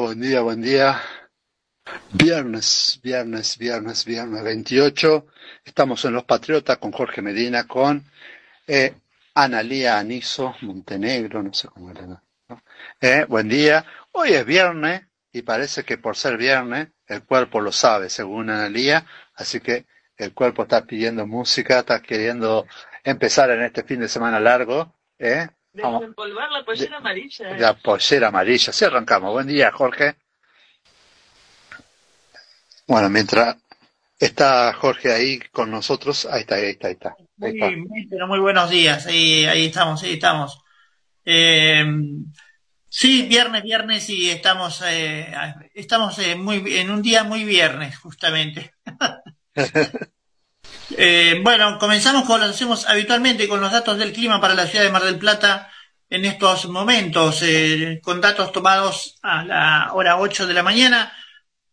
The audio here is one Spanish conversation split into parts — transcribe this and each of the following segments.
buen día, buen día. Viernes, viernes, viernes, viernes 28. Estamos en Los Patriotas con Jorge Medina, con eh, Analía Aniso, Montenegro, no sé cómo era. ¿no? Eh, buen día. Hoy es viernes y parece que por ser viernes el cuerpo lo sabe, según Analía. Así que el cuerpo está pidiendo música, está queriendo empezar en este fin de semana largo. ¿eh? Desempolvar la pollera amarilla. La pollera amarilla. Sí, arrancamos. Buen día, Jorge. Bueno, mientras está Jorge ahí con nosotros, ahí está, ahí está, ahí está. Ahí Muy, está. muy, pero muy buenos días. Ahí, ahí estamos, ahí estamos. Eh, sí, viernes, viernes y estamos, eh, estamos eh, muy, en un día muy viernes, justamente. Eh, bueno, comenzamos con lo hacemos habitualmente con los datos del clima para la ciudad de Mar del Plata en estos momentos, eh, con datos tomados a la hora 8 de la mañana.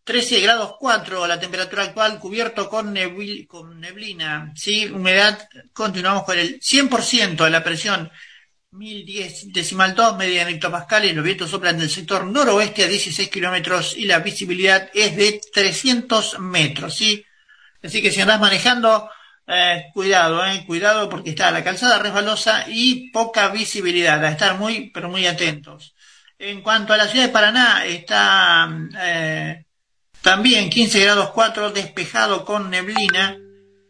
13 grados 4 la temperatura actual, cubierto con, nebli- con neblina, ¿sí? Humedad, continuamos con el 100% de la presión, 1010 decimal 2, media hectopascales, los vientos soplan del sector noroeste a 16 kilómetros y la visibilidad es de 300 metros, ¿sí? Así que si andás manejando, eh, cuidado, eh, cuidado porque está la calzada resbalosa y poca visibilidad, a estar muy, pero muy atentos. En cuanto a la ciudad de Paraná, está, eh, También 15 grados 4, despejado con neblina,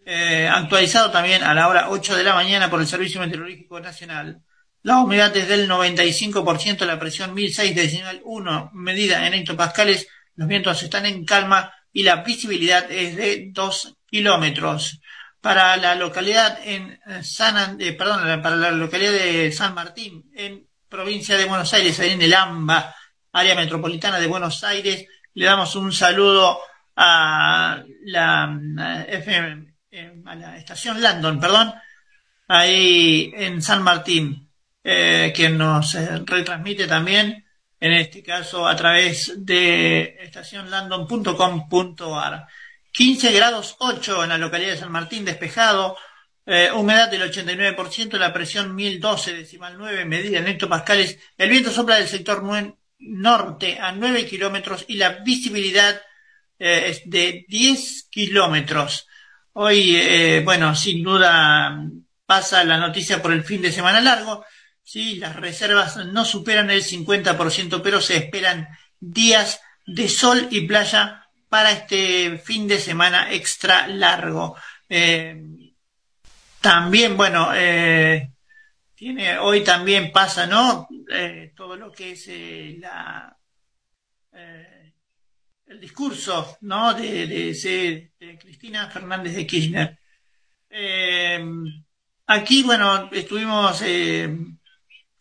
eh, actualizado también a la hora 8 de la mañana por el Servicio Meteorológico Nacional. La humedad es del 95%, la presión 1006 decimal 1, medida en hectopascales, los vientos están en calma y la visibilidad es de 2 kilómetros. Para la localidad en eh, San, An- eh, perdón, para la localidad de San Martín, en provincia de Buenos Aires, en el AMBA, área metropolitana de Buenos Aires, le damos un saludo a la, eh, FM, eh, a la estación Landon, perdón, ahí en San Martín, eh, que nos retransmite también, en este caso a través de estacionlandon.com.ar. 15 grados 8 en la localidad de San Martín, despejado, eh, humedad del 89%, la presión 1012 decimal 9, medida en hectopascales, el viento sopla del sector norte a 9 kilómetros y la visibilidad eh, es de 10 kilómetros. Hoy, eh, bueno, sin duda pasa la noticia por el fin de semana largo. Sí, las reservas no superan el 50%, pero se esperan días de sol y playa para este fin de semana extra largo. Eh, también, bueno, eh, tiene, hoy también pasa, ¿no? Eh, todo lo que es la, el discurso, ¿no? De, Cristina Fernández de Kirchner. Aquí, bueno, estuvimos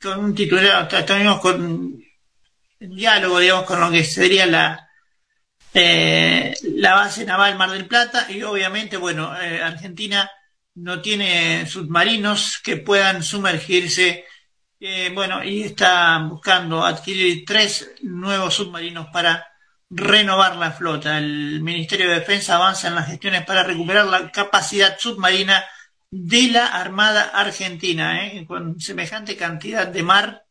con un titular, estuvimos con en diálogo, digamos, con lo que sería la, eh, la base naval Mar del Plata y obviamente, bueno, eh, Argentina no tiene submarinos que puedan sumergirse, eh, bueno, y está buscando adquirir tres nuevos submarinos para renovar la flota. El Ministerio de Defensa avanza en las gestiones para recuperar la capacidad submarina de la Armada Argentina, ¿eh? con semejante cantidad de mar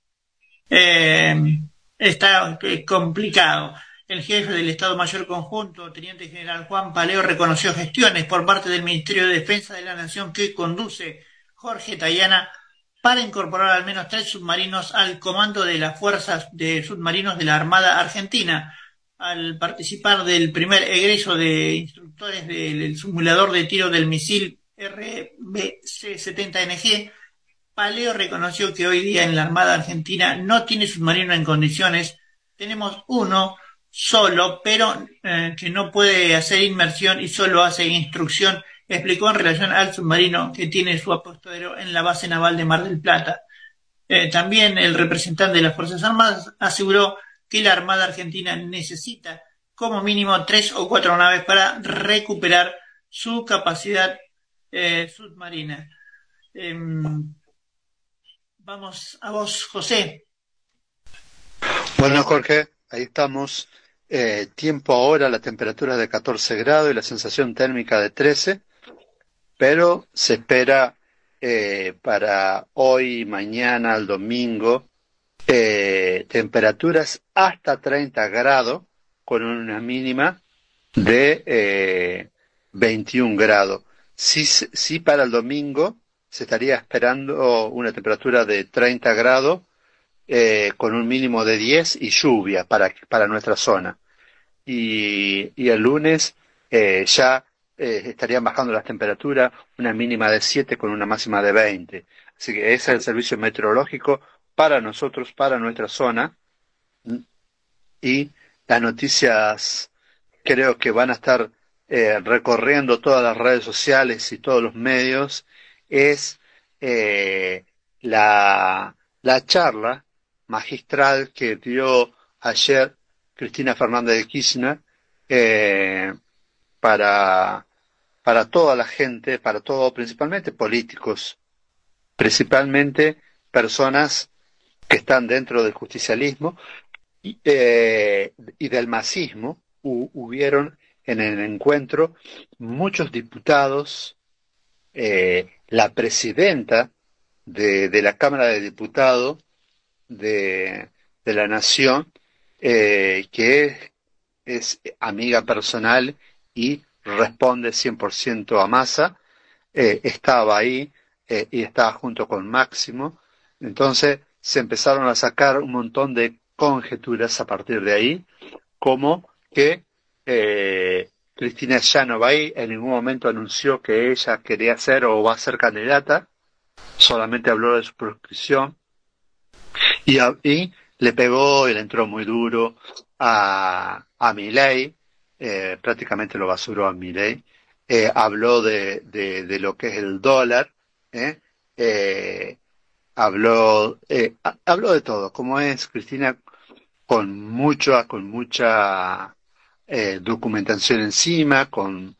eh, está eh, complicado. El jefe del Estado Mayor Conjunto, Teniente General Juan Paleo, reconoció gestiones por parte del Ministerio de Defensa de la Nación que conduce Jorge Tayana para incorporar al menos tres submarinos al comando de las fuerzas de submarinos de la Armada Argentina. Al participar del primer egreso de instructores del simulador de tiro del misil RBC-70NG, Paleo reconoció que hoy día en la Armada Argentina no tiene submarino en condiciones. Tenemos uno solo, pero eh, que no puede hacer inmersión y solo hace instrucción, explicó en relación al submarino que tiene su apostadero en la base naval de Mar del Plata. Eh, también el representante de las Fuerzas Armadas aseguró que la Armada Argentina necesita como mínimo tres o cuatro naves para recuperar su capacidad eh, submarina. Em, vamos a vos, José. Bueno, Jorge, ahí estamos. Eh, tiempo ahora, la temperatura es de 14 grados y la sensación térmica de 13, pero se espera eh, para hoy, mañana, el domingo, eh, temperaturas hasta 30 grados con una mínima de eh, 21 grados. Sí, sí, para el domingo se estaría esperando una temperatura de 30 grados eh, con un mínimo de 10 y lluvia para, para nuestra zona. Y, y el lunes eh, ya eh, estarían bajando las temperaturas, una mínima de 7 con una máxima de 20. Así que ese es el servicio meteorológico para nosotros, para nuestra zona. Y las noticias creo que van a estar eh, recorriendo todas las redes sociales y todos los medios. Es eh, la, la charla magistral que dio ayer Cristina Fernández de Kirchner eh, para, para toda la gente, para todo, principalmente políticos, principalmente personas que están dentro del justicialismo y, eh, del masismo. Hu- hubieron en el encuentro muchos diputados, eh, la presidenta de, la Cámara de Diputados de, de la Nación, eh, que es, amiga personal y responde 100% a Massa, eh, estaba ahí y estaba junto con Máximo. Entonces se empezaron a sacar un montón de conjeturas a partir de ahí, como que eh, Cristina ya no va ahí, en ningún momento anunció que ella quería ser o va a ser candidata, solamente habló de su proscripción y, y le pegó y le entró muy duro a, a Milei, eh, prácticamente lo basuró a Milei, eh, habló de, de, de lo que es el dólar, ¿eh? Habló, ha- habló de todo, como es Cristina con mucha, con mucha eh, documentación encima, con,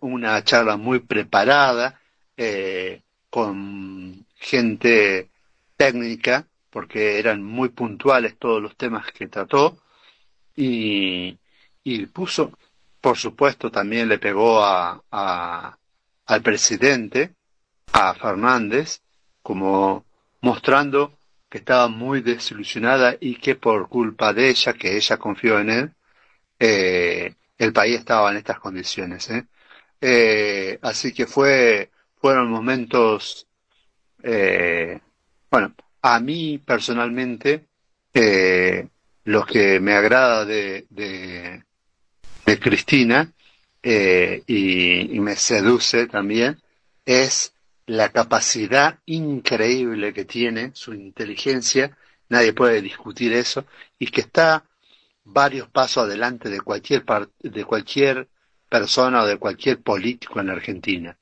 una charla muy preparada, eh, con gente técnica, porque eran muy puntuales todos los temas que trató, y, y puso, por supuesto, también le pegó a, a- al presidente, a Fernández, como mostrando que estaba muy desilusionada y que por culpa de ella, que ella confió en él, eh, el país estaba en estas condiciones. ¿eh? Eh, así que fue, fueron momentos, eh, bueno, a mí personalmente, lo que me agrada de, de, Cristina y me seduce también es la capacidad increíble que tiene, su inteligencia, nadie puede discutir eso, y que está varios pasos adelante de cualquier de cualquier persona o de cualquier político en Argentina.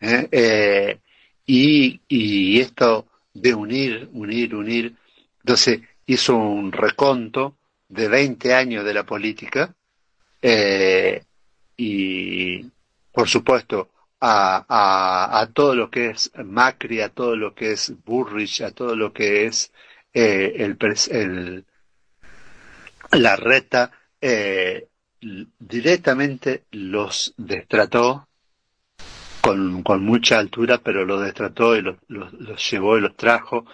¿eh? Eh, y, y esto de unir, unir, unir, entonces hizo un reconto de 20 años de la política eh, y por supuesto a, a, a todo lo que es Macri, a todo lo que es Burrich, a todo lo que es eh, el la reta eh, directamente los destrató con, con mucha altura, pero los destrató y los, los, los llevó y los trajo,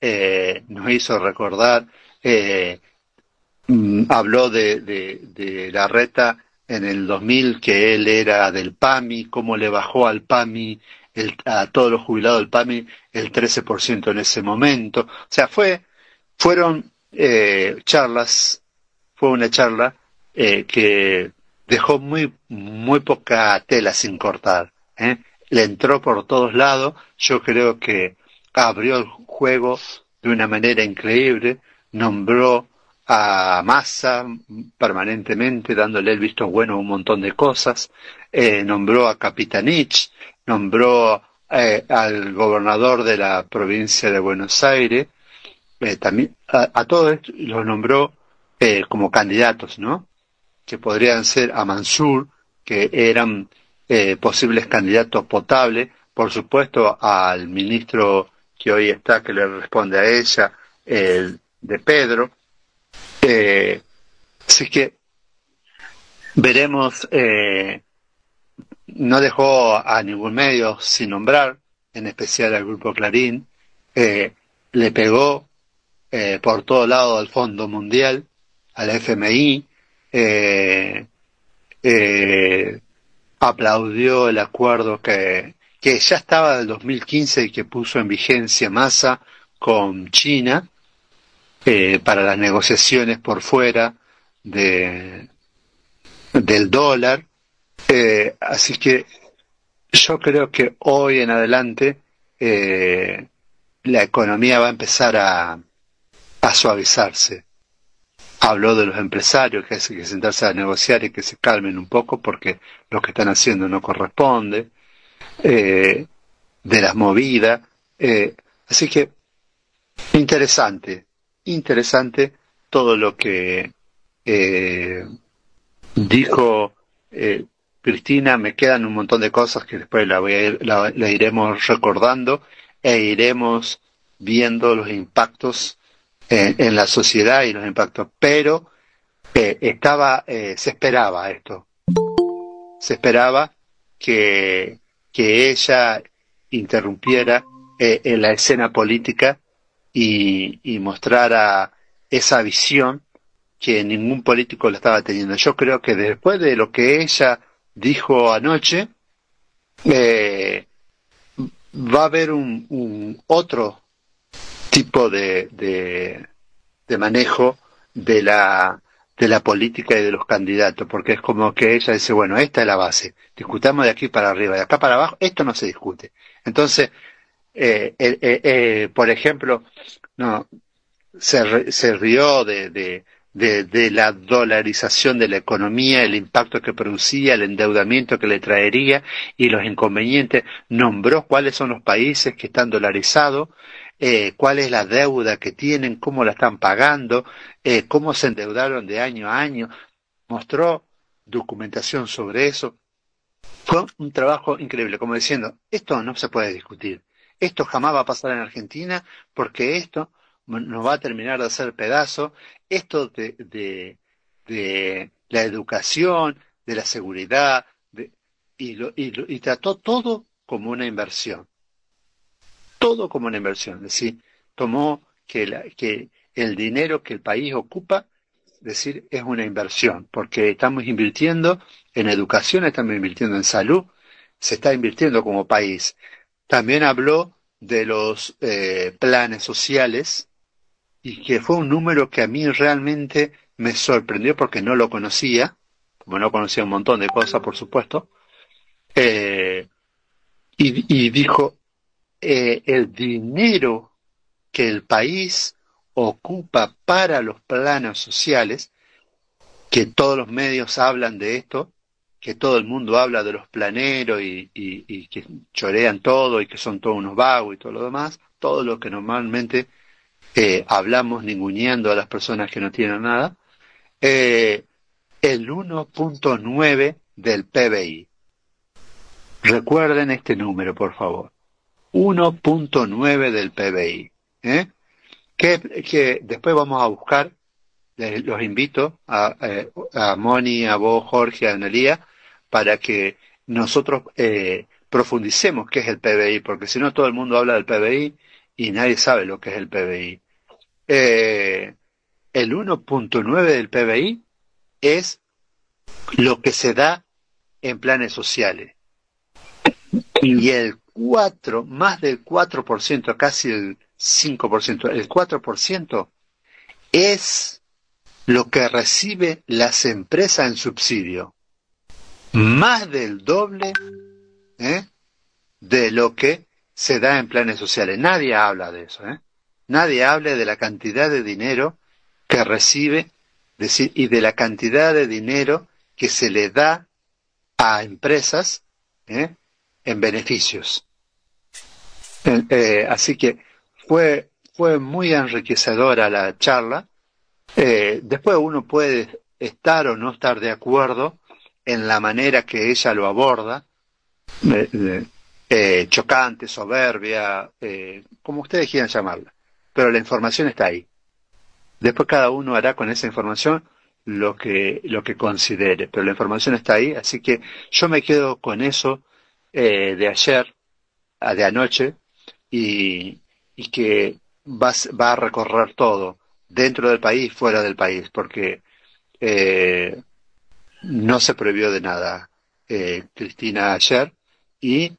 eh, nos hizo recordar, eh, mm, habló de, de, de la reta en el 2000 que él era del PAMI, cómo le bajó al PAMI, el- a todos los jubilados del PAMI el 13% en ese momento. O sea, fue, fueron eh, charlas, fue una charla eh, que dejó muy, muy poca tela sin cortar. ¿eh? Le entró por todos lados. Yo creo que abrió el juego de una manera increíble. Nombró a Massa permanentemente, dándole el visto bueno a un montón de cosas. Eh, nombró a Capitanich, nombró eh, al gobernador de la provincia de Buenos Aires. También a, a todos los nombró eh, como candidatos, ¿no? Que podrían ser a Mansur, que eran eh, posibles candidatos potables, por supuesto al ministro que hoy está, que le responde a ella, el de Pedro. Eh, así que veremos, eh, no dejó a ningún medio sin nombrar, en especial al Grupo Clarín, eh, le pegó eh, por todo lado al Fondo Mundial, al FMI, eh, eh, aplaudió el acuerdo que, que ya estaba del 2015 y que puso en vigencia Massa con China eh, para las negociaciones por fuera de, del dólar. Eh, así que yo creo que hoy en adelante la economía va a empezar a, a suavizarse. Habló de los empresarios que hay que sentarse a negociar y que se calmen un poco porque lo que están haciendo no corresponde, eh, de las movidas. eh, así que interesante, interesante todo lo que eh, dijo eh, Cristina. Me quedan un montón de cosas que después la, voy a ir- la- la iremos recordando e iremos viendo los impactos en la sociedad y los impactos. Pero eh, estaba, eh, se esperaba esto. Se esperaba que, que ella interrumpiera eh, en la escena política y, y mostrara esa visión que ningún político la estaba teniendo. Yo creo que después de lo que ella dijo anoche, eh, va a haber un otro tipo de, de, manejo de la de la política y de los candidatos, porque es como que ella dice, bueno, esta es la base, discutamos de aquí para arriba, de acá para abajo, esto no se discute. Entonces, eh, eh, eh, por ejemplo, no, se, se rió de, de, de, de la dolarización de la economía, el impacto que producía, el endeudamiento que le traería y los inconvenientes, nombró cuáles son los países que están dolarizados, eh, cuál es la deuda que tienen, cómo la están pagando, eh, cómo se endeudaron de año a año, mostró documentación sobre eso. Fue un trabajo increíble, como diciendo, esto no se puede discutir, esto jamás va a pasar en Argentina porque esto nos va a terminar de hacer pedazo, esto de, de, de la educación, de la seguridad, y, lo- y, lo- y trató todo como una inversión todo como una inversión, es decir, tomó que, la- que el dinero que el país ocupa, es decir, es una inversión, porque estamos invirtiendo en educación, estamos invirtiendo en salud, se está invirtiendo como país. También habló de los eh, planes sociales y que fue un número que a mí realmente me sorprendió porque no lo conocía, como no conocía un montón de cosas, por supuesto, eh, y, y dijo, eh, el dinero que el país ocupa para los planos sociales, que todos los medios hablan de esto, que todo el mundo habla de los planeros y, que chorean todo y que son todos unos vagos y todo lo demás, todo lo que normalmente eh, hablamos ninguneando a las personas que no tienen nada, eh, el 1.9 del PBI. Recuerden este número, por favor. 1.9 del PBI. ¿eh? Que, que después vamos a buscar, los invito a, eh, a Moni, a vos, Jorge, a Analía, para que nosotros eh, profundicemos qué es el PBI, porque si no todo el mundo habla del PBI y nadie sabe lo que es el PBI. Eh, el 1.9 del PBI es lo que se da en planes sociales y el 4, más del 4%, casi el 5%, el 4% es lo que recibe las empresas en subsidio. Más del doble ¿eh? de lo que se da en planes sociales. Nadie habla de eso. ¿eh? Nadie habla de la cantidad de dinero que recibe decir, y de la cantidad de dinero que se le da a empresas ¿eh? en beneficios. Eh, eh, así que fue, fue muy enriquecedora la charla. Eh, después uno puede estar o no estar de acuerdo en la manera que ella lo aborda, eh, chocante, soberbia, eh, como ustedes quieran llamarla, pero la información está ahí. Después cada uno hará con esa información lo que, lo que considere, pero la información está ahí, así que yo me quedo con eso de ayer, de anoche, y, que va, va a recorrer todo, dentro del país, fuera del país, porque eh, no se prohibió de nada eh, Cristina ayer y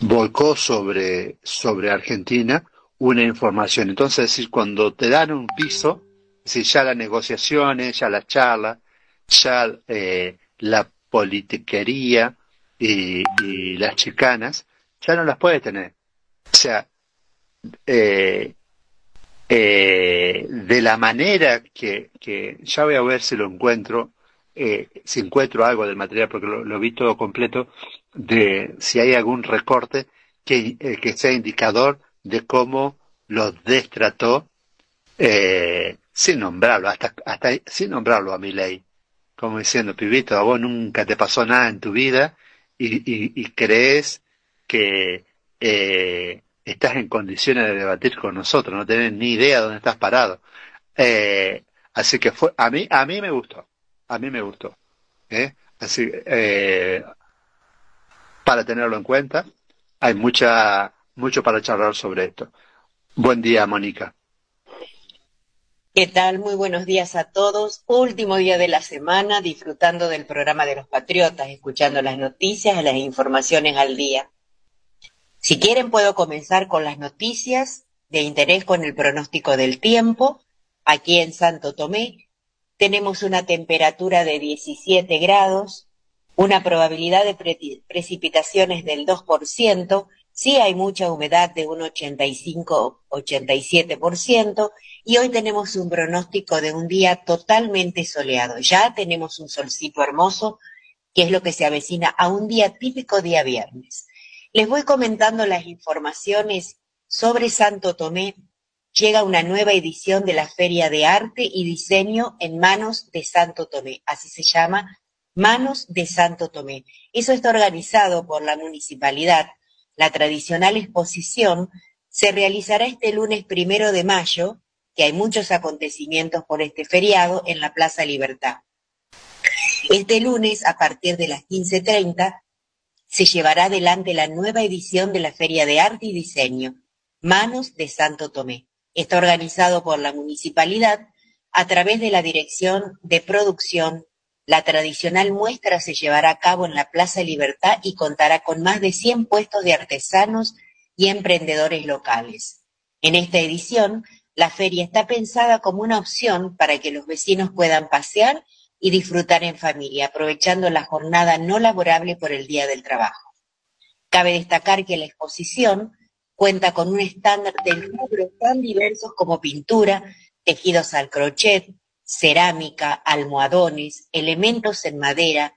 volcó sobre, sobre Argentina una información. Entonces, es decir, cuando te dan un piso, es ya las negociaciones, ya las charlas, ya eh, la politiquería y, y las chicanas, ya no las puedes tener. O sea, eh, eh, de la manera que, que ya voy a ver si lo encuentro, eh, si encuentro algo del material, porque lo, lo vi todo completo, de si hay algún recorte que, eh, que sea indicador de cómo los destrató, eh, sin nombrarlo, hasta, hasta sin nombrarlo a mi ley, como diciendo, pibito, a vos nunca te pasó nada en tu vida y, y, y crees que eh, estás en condiciones de debatir con nosotros, no tenés ni idea dónde estás parado. Eh, así que fue, a mí, a mí me gustó, a mí me gustó. ¿eh? Así, eh, para tenerlo en cuenta, hay mucha, mucho para charlar sobre esto. Buen día, Mónica. ¿Qué tal? Muy buenos días a todos. Último día de la semana, disfrutando del programa de los Patriotas, escuchando las noticias las informaciones al día. Si quieren, puedo comenzar con las noticias de interés con el pronóstico del tiempo. Aquí en Santo Tomé, tenemos una temperatura de 17 grados, una probabilidad de pre precipitaciones del 2%, sí hay mucha humedad de un 85-87%, y hoy tenemos un pronóstico de un día totalmente soleado. Ya tenemos un solcito hermoso, que es lo que se avecina a un día típico día viernes. Les voy comentando las informaciones sobre Santo Tomé llega una nueva edición de la Feria de Arte y Diseño en Manos de Santo Tomé, así se llama, Manos de Santo Tomé. Eso está organizado por la municipalidad. La tradicional exposición se realizará este lunes primero de mayo, que hay muchos acontecimientos por este feriado en la Plaza Libertad. Este lunes, a partir de las 15.30, se llevará adelante la nueva edición de la Feria de Arte y Diseño, Manos de Santo Tomé. Está organizado por la municipalidad a través de la Dirección de Producción. La tradicional muestra se llevará a cabo en la Plaza Libertad y contará con más de 100 puestos de artesanos y emprendedores locales. En esta edición, la feria está pensada como una opción para que los vecinos puedan pasear y disfrutar en familia, aprovechando la jornada no laborable por el Día del Trabajo. Cabe destacar que la exposición Cuenta con un estándar de rubros tan diversos como pintura, tejidos al crochet, cerámica, almohadones, elementos en madera,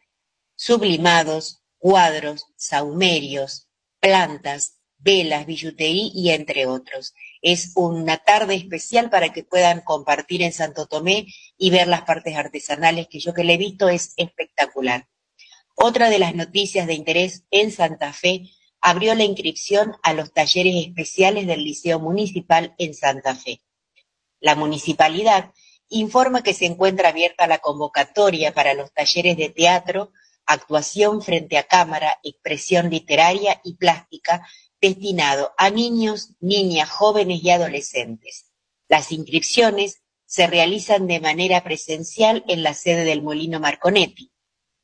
sublimados, cuadros, saumerios, plantas, velas, billutería y entre otros. Es una tarde especial para que puedan compartir en Santo Tomé y ver las partes artesanales que yo que le he visto es espectacular. Otra de las noticias de interés en Santa Fe abrió la inscripción a los talleres especiales del Liceo Municipal en Santa Fe. La municipalidad informa que se encuentra abierta la convocatoria para los talleres de teatro, actuación frente a cámara, expresión literaria y plástica destinado a niños, niñas, jóvenes y adolescentes. Las inscripciones se realizan de manera presencial en la sede del Molino Marconetti.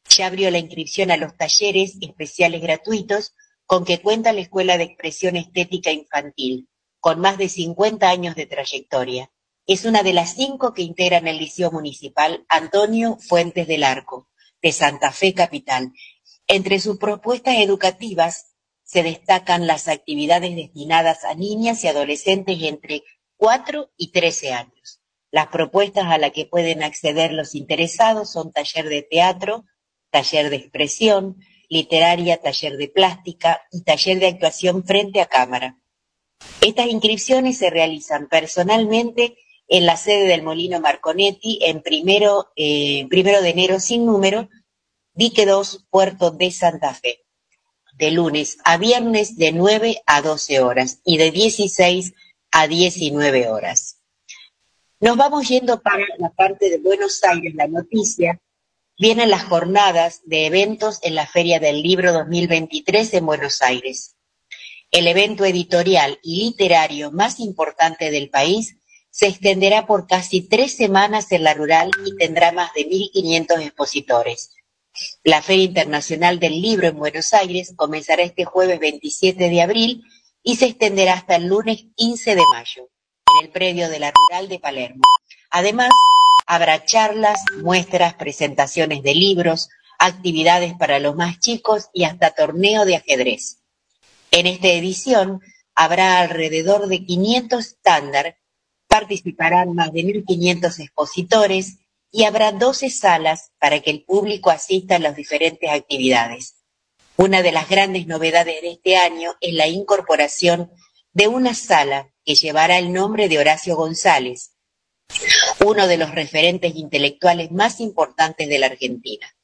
Ya abrió la inscripción a los talleres especiales gratuitos con que cuenta la Escuela de Expresión Estética Infantil, con más de 50 años de trayectoria. Es una de las cinco que integran el Liceo Municipal Antonio Fuentes del Arco, de Santa Fe Capital. Entre sus propuestas educativas se destacan las actividades destinadas a niñas y adolescentes entre 4 y 13 años. Las propuestas a las que pueden acceder los interesados son taller de teatro, taller de expresión, literaria, taller de plástica y taller de actuación frente a cámara. Estas inscripciones se realizan personalmente en la sede del Molino Marconetti en primero, eh, primero de enero sin número, Dique 2, Puerto de Santa Fe, de lunes a viernes de 9 a 12 horas y de 16 a 19 horas. Nos vamos yendo para la parte de Buenos Aires, la noticia, vienen las jornadas de eventos en la Feria del Libro 2023 en Buenos Aires. El evento editorial y literario más importante del país se extenderá por casi tres semanas en la rural y tendrá más de 1.500 expositores. La Feria Internacional del Libro en Buenos Aires comenzará este jueves 27 de abril y se extenderá hasta el lunes 15 de mayo en el predio de la Rural de Palermo. Además, Habrá charlas, muestras, presentaciones de libros, actividades para los más chicos y hasta torneo de ajedrez. En esta edición habrá alrededor de 500 estándar, participarán más de 1.500 expositores y habrá 12 salas para que el público asista a las diferentes actividades. Una de las grandes novedades de este año es la incorporación de una sala que llevará el nombre de Horacio González, uno de los referentes intelectuales más importantes de la Argentina.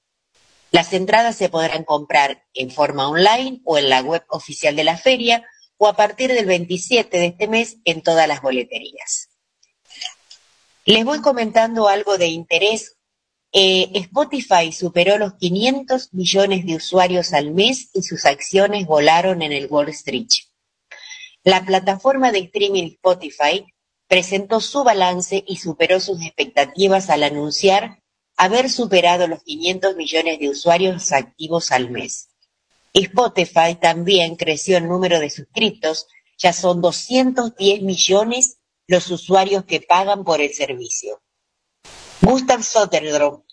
Las entradas se podrán comprar en forma online o en la web oficial de la feria o a partir del 27 de este mes en todas las boleterías. Les voy comentando algo de interés. Eh, Spotify superó los 500 millones de usuarios al mes y sus acciones volaron en el Wall Street. La plataforma de streaming Spotify presentó su balance y superó sus expectativas al anunciar haber superado los 500 millones de usuarios activos al mes. Spotify también creció el número de suscriptos, ya son 210 millones los usuarios que pagan por el servicio. Gustav Soderstrom,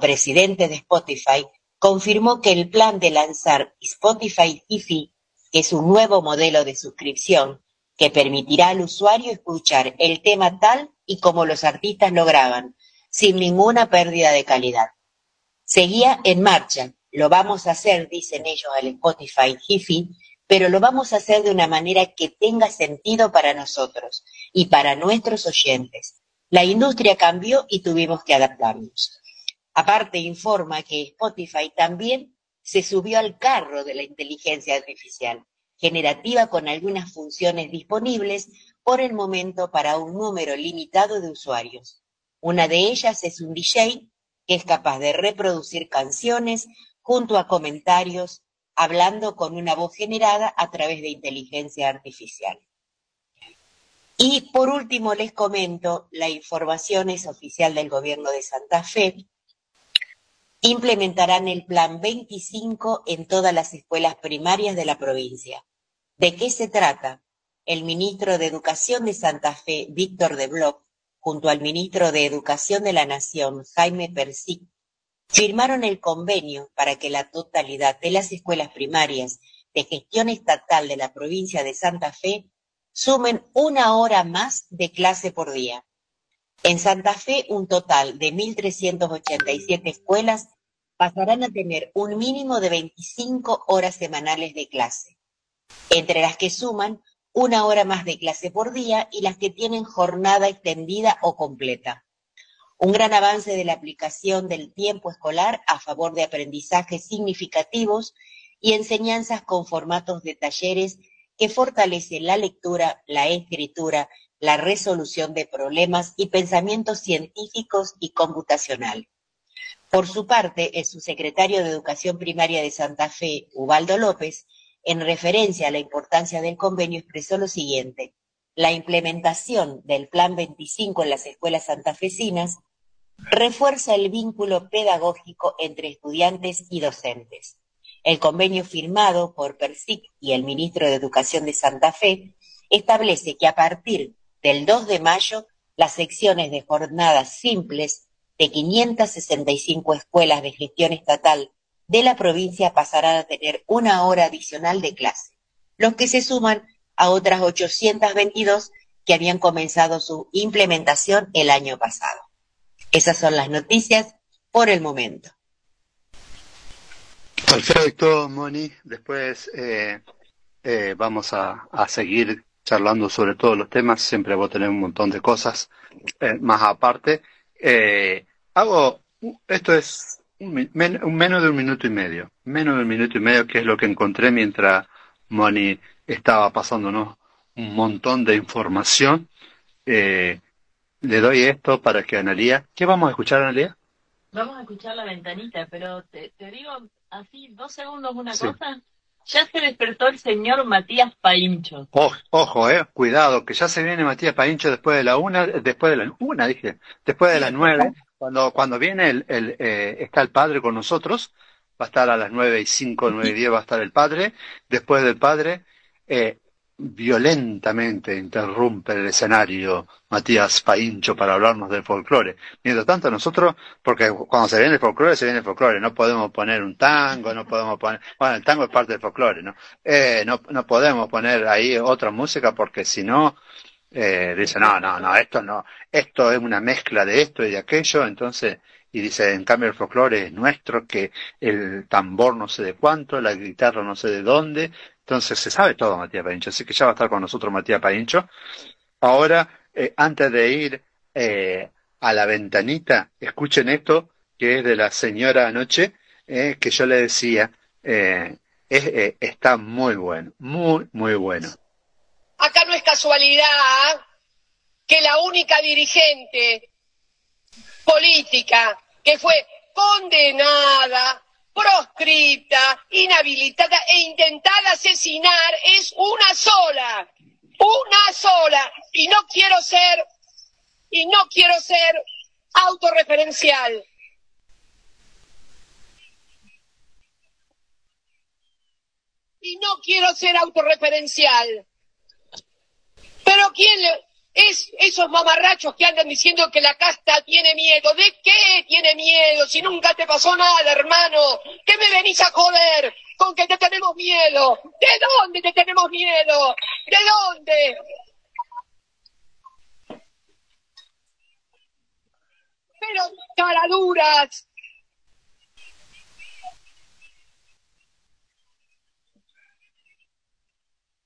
presidente de Spotify, confirmó que el plan de lanzar Spotify Hi-Fi, que es un nuevo modelo de suscripción que permitirá al usuario escuchar el tema tal y como los artistas lo graban, sin ninguna pérdida de calidad. Seguía en marcha. Lo vamos a hacer, dicen ellos al Spotify Hi-Fi, pero lo vamos a hacer de una manera que tenga sentido para nosotros y para nuestros oyentes. La industria cambió y tuvimos que adaptarnos. Aparte, informa que Spotify también se subió al carro de la inteligencia artificial, generativa con algunas funciones disponibles por el momento para un número limitado de usuarios. Una de ellas es un DJ que es capaz de reproducir canciones junto a comentarios, hablando con una voz generada a través de inteligencia artificial. Y por último les comento, la información es oficial del gobierno de Santa Fe. Implementarán el plan 25 en todas las escuelas primarias de la provincia. ¿De qué se trata? El ministro de Educación de Santa Fe, Víctor de Bloch, junto al ministro de Educación de la Nación, Jaime Persic, firmaron el convenio para que la totalidad de las escuelas primarias de gestión estatal de la provincia de Santa Fe sumen una hora más de clase por día. En Santa Fe, un total de 1.387 escuelas pasarán a tener un mínimo de 25 horas semanales de clase, entre las que suman una hora más de clase por día y las que tienen jornada extendida o completa. Un gran avance de la aplicación del tiempo escolar a favor de aprendizajes significativos y enseñanzas con formatos de talleres que fortalece la lectura, la escritura, la resolución de problemas y pensamientos científicos y computacional. Por su parte, el subsecretario de Educación Primaria de Santa Fe, Ubaldo López, en referencia a la importancia del convenio, expresó lo siguiente. La implementación del Plan 25 en las escuelas santafesinas refuerza el vínculo pedagógico entre estudiantes y docentes. El convenio firmado por PERSIC y el ministro de Educación de Santa Fe establece que a partir del 2 de mayo las secciones de jornadas simples de 565 escuelas de gestión estatal de la provincia pasarán a tener una hora adicional de clase, los que se suman a otras 822 que habían comenzado su implementación el año pasado. Esas son las noticias por el momento. Perfecto, Moni. Después eh, eh, vamos a, a, seguir charlando sobre todos los temas. Siempre vos tenés un montón de cosas eh, más aparte. Hago, esto es un, menos de un minuto y medio. Menos de un minuto y medio, que es lo que encontré mientras Moni estaba pasándonos un montón de información. Le doy esto para que Analía. ¿Qué vamos a escuchar, Analía? Vamos a escuchar la ventanita, pero te, te digo así dos segundos una sí. cosa. Ya se despertó el señor Matías Paincho. Oh, ojo, eh, cuidado, que ya se viene Matías Paincho después de la una, después de la una, dije, después de las nueve, cuando, cuando viene el, el eh, está el padre con nosotros, va a estar a las nueve y cinco, nueve y diez va a estar el padre, después del padre, eh, violentamente interrumpe el escenario Matías Paincho para hablarnos del folclore. Mientras tanto nosotros, porque cuando se viene el folclore, se viene el folclore, no podemos poner un tango, no podemos poner, bueno, el tango es parte del folclore, ¿no? Eh, no, no podemos poner ahí otra música porque si no, eh, dice, no, no, no, esto no, esto es una mezcla de esto y de aquello, entonces, y dice, en cambio el folclore es nuestro, que el tambor no sé de cuánto, la guitarra no sé de dónde, entonces se sabe todo Matías Paincho, así que ya va a estar con nosotros Matías Paincho. Ahora, eh, antes de ir eh, a la ventanita, escuchen esto, que es de la señora anoche, eh, que yo le decía, es, está muy bueno, muy, muy bueno. Acá no es casualidad que la única dirigente política que fue condenada proscripta, inhabilitada e intentada asesinar es una sola, una sola. Y no quiero ser, y no quiero ser autorreferencial. Y no quiero ser autorreferencial. Pero quién le, Es esos mamarrachos que andan diciendo que la casta tiene miedo. ¿De qué tiene miedo? Si nunca te pasó nada, hermano. ¿Qué me venís a joder? Con que te tenemos miedo. ¿De dónde te tenemos miedo? ¿De dónde? Pero caraduras.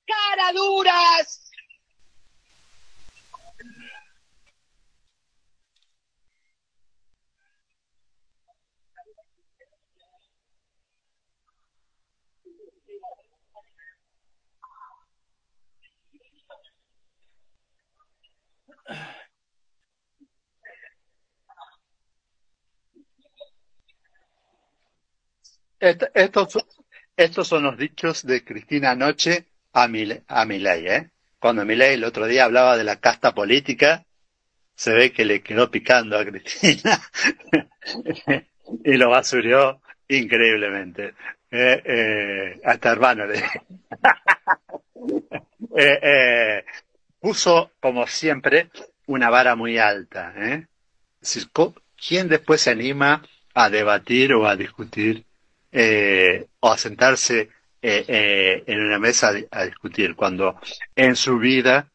Caraduras. Estos, son los dichos de Cristina anoche a, Mile- a Milei, ¿eh? Cuando Milei el otro día hablaba de la casta política, se ve que le quedó picando a Cristina y lo basurió increíblemente. Eh, eh, hasta hermano le eh, eh, puso, como siempre, una vara muy alta. ¿eh? Es ¿quién después se anima a debatir o a discutir eh, o a sentarse eh, eh, en una mesa a, di- a discutir cuando en su vida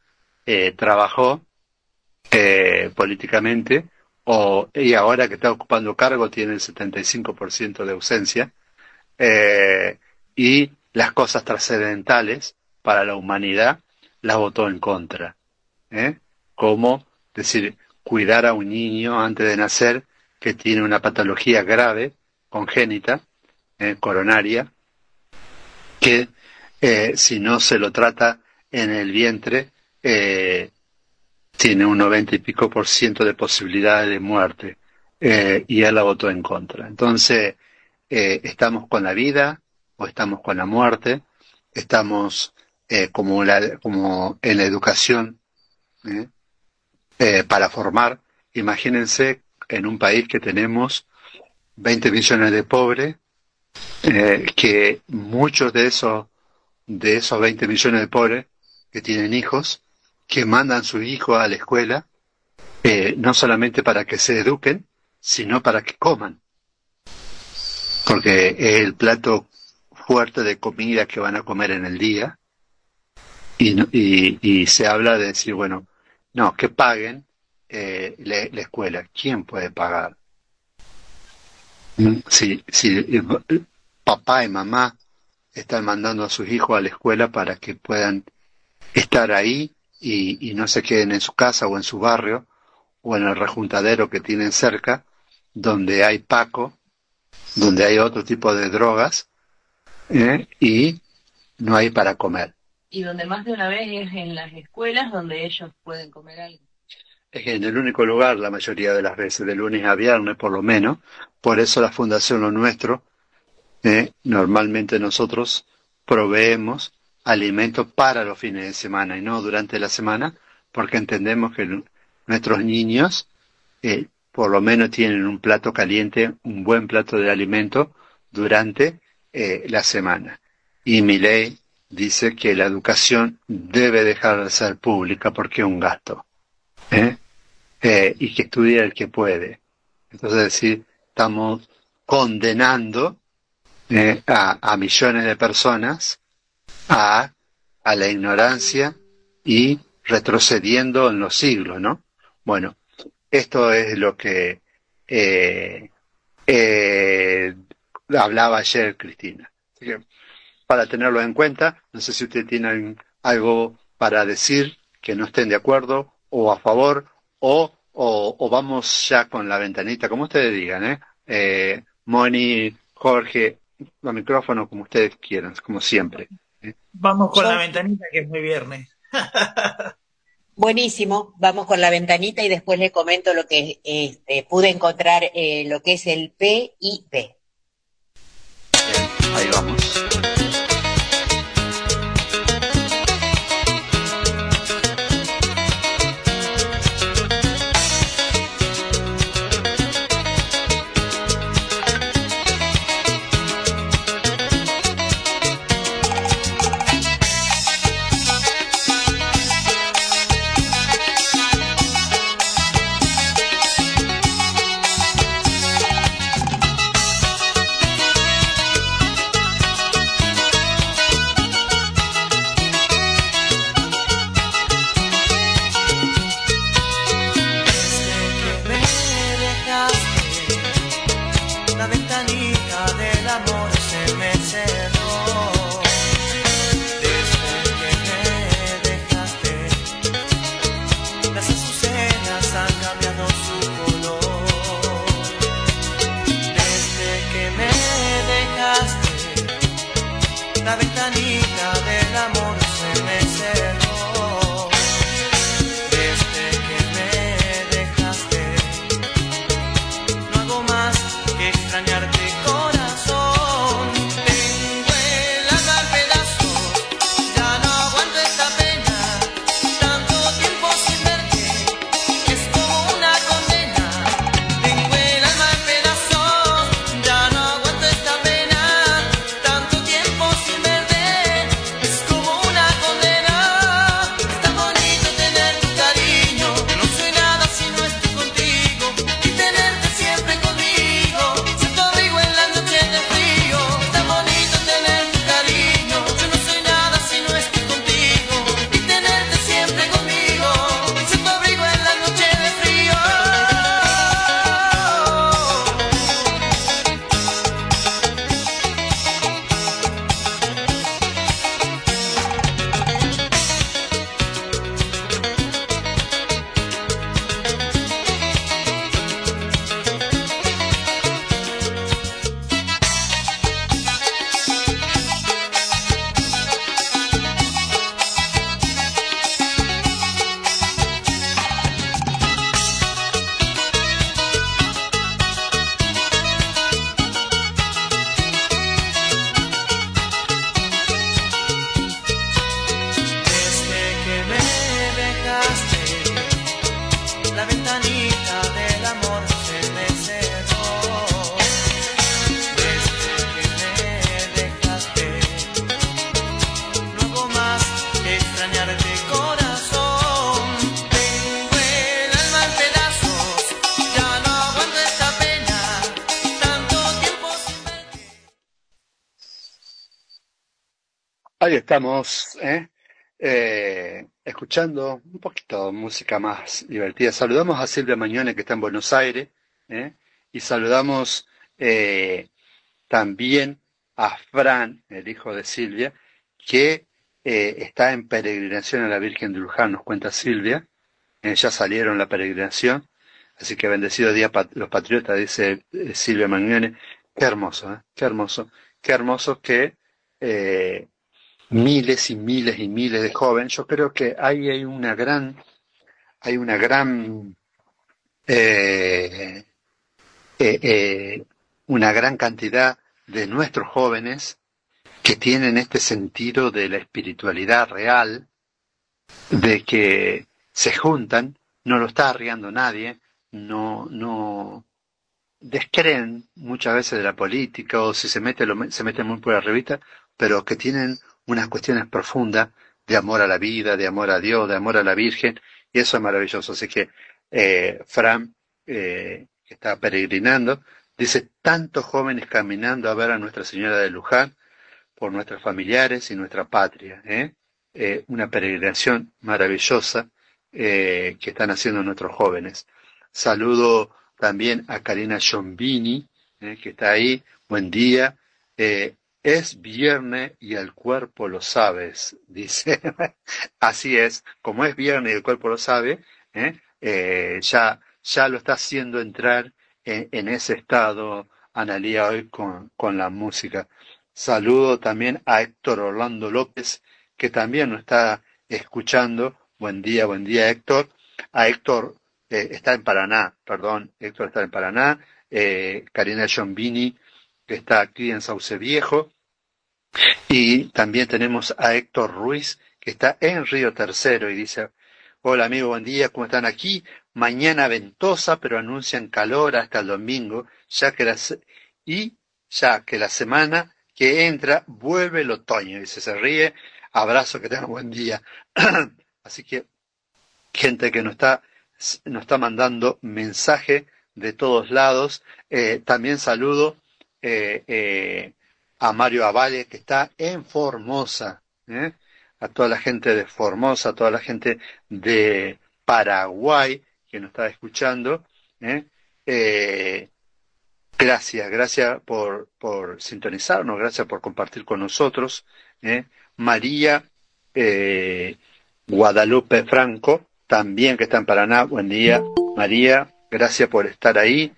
trabajó políticamente o, y ahora que está ocupando cargo tiene el 75% de ausencia y las cosas trascendentales para la humanidad las votó en contra. ¿eh? Como decir, cuidar a un niño antes de nacer que tiene una patología grave, congénita, eh, coronaria, que eh, si no se lo trata en el vientre, eh, tiene un 90 y pico por ciento de posibilidades de muerte. Y él la votó en contra. Entonces, estamos con la vida o estamos con la muerte, estamos eh, como, la, como en la educación ¿eh? Eh, para formar. Imagínense en un país que tenemos 20 millones de pobres, eh, que muchos de esos, de esos 20 millones de pobres que tienen hijos, que mandan sus hijos a la escuela, no solamente para que se eduquen, sino para que coman. Porque es el plato fuerte de comida que van a comer en el día. Y, y, y se habla de decir, bueno, no, que paguen eh, la, la escuela. ¿Quién puede pagar? Mm, Si, si eh, papá y mamá están mandando a sus hijos a la escuela para que puedan estar ahí y, y no se queden en su casa o en su barrio o en el rejuntadero que tienen cerca, donde hay paco, donde hay otro tipo de drogas ¿eh? y no hay para comer. Y donde más de una vez es en las escuelas donde ellos pueden comer algo. Es en el único lugar la mayoría de las veces, de lunes a viernes por lo menos. Por eso la Fundación Lo Nuestro, eh, normalmente nosotros proveemos alimentos para los fines de semana y no durante la semana, porque entendemos que nu- nuestros niños eh, por lo menos tienen un plato caliente, un buen plato de alimento durante eh, la semana. Y mi ley dice que la educación debe dejar de ser pública porque es un gasto. ¿eh? Eh, y que estudie el que puede. Entonces, decir, estamos condenando eh, a, millones de personas a, a la ignorancia y retrocediendo en los siglos, ¿no? Bueno, esto es lo que eh, eh, hablaba ayer Cristina. Para tenerlo en cuenta, no sé si ustedes tienen algo para decir que no estén de acuerdo o a favor o, o, o vamos ya con la ventanita, como ustedes digan, ¿eh? eh Moni, Jorge, los micrófonos como ustedes quieran, como siempre. Vamos con Yo- la ventanita que es muy viernes. Buenísimo, vamos con la ventanita y después le comento lo que este, pude encontrar, eh, lo que es el PIB. Ahí vamos. Ahí estamos, ¿eh? Eh, escuchando un poquito de música más divertida. Saludamos a Silvia Mañone que está en Buenos Aires, ¿eh? y saludamos también a Fran, el hijo de Silvia, que está en peregrinación a la Virgen de Luján, nos cuenta Silvia. Ya salieron la peregrinación, así que bendecido día pat- los patriotas, dice Silvia Magnone. Qué hermoso, qué hermoso, qué hermoso que miles y miles y miles de jóvenes. Yo creo que ahí hay una gran, hay una gran, eh, eh, eh, una gran cantidad de nuestros jóvenes que tienen este sentido de la espiritualidad real, de que se juntan, no lo está arriando nadie, no, no descreen muchas veces de la política o si se mete, lo, se mete muy por la revista, pero que tienen unas cuestiones profundas de amor a la vida, de amor a Dios, de amor a la Virgen, y eso es maravilloso. Así que eh, Fran, eh, que está peregrinando, dice, tantos jóvenes caminando a ver a Nuestra Señora de Luján por nuestros familiares y nuestra patria. ¿eh? Eh, una peregrinación maravillosa que están haciendo nuestros jóvenes. Saludo también a Karina Giombini, que está ahí. Buen día. Es viernes y el cuerpo lo sabes, dice. Así es, como es viernes y el cuerpo lo sabe, ¿eh? Eh, ya, ya lo está haciendo entrar en, ese estado, Analía, hoy con, con la música. Saludo también a Héctor Orlando López, que también nos está escuchando. Buen día, buen día, Héctor. A Héctor eh, está en Paraná, perdón, Héctor está en Paraná. Eh, Karina Giombini, que está aquí en Sauce Viejo. Y también tenemos a Héctor Ruiz, que está en Río Tercero y dice, hola amigo, buen día, ¿cómo están aquí? Mañana ventosa, pero anuncian calor hasta el domingo, ya que la, se- y ya que la semana que entra vuelve el otoño. Dice, se ríe, abrazo, que tengan buen día. Así que, gente que nos está, nos está mandando mensaje de todos lados. Eh, también saludo eh, eh, a Mario Avale, que está en Formosa. ¿eh? A toda la gente de Formosa, a toda la gente de Paraguay que nos está escuchando. ¿eh? Eh, Gracias, gracias por, por sintonizarnos, gracias por compartir con nosotros. María Guadalupe Franco, también que está en Paraná, buen día. María, gracias por estar ahí.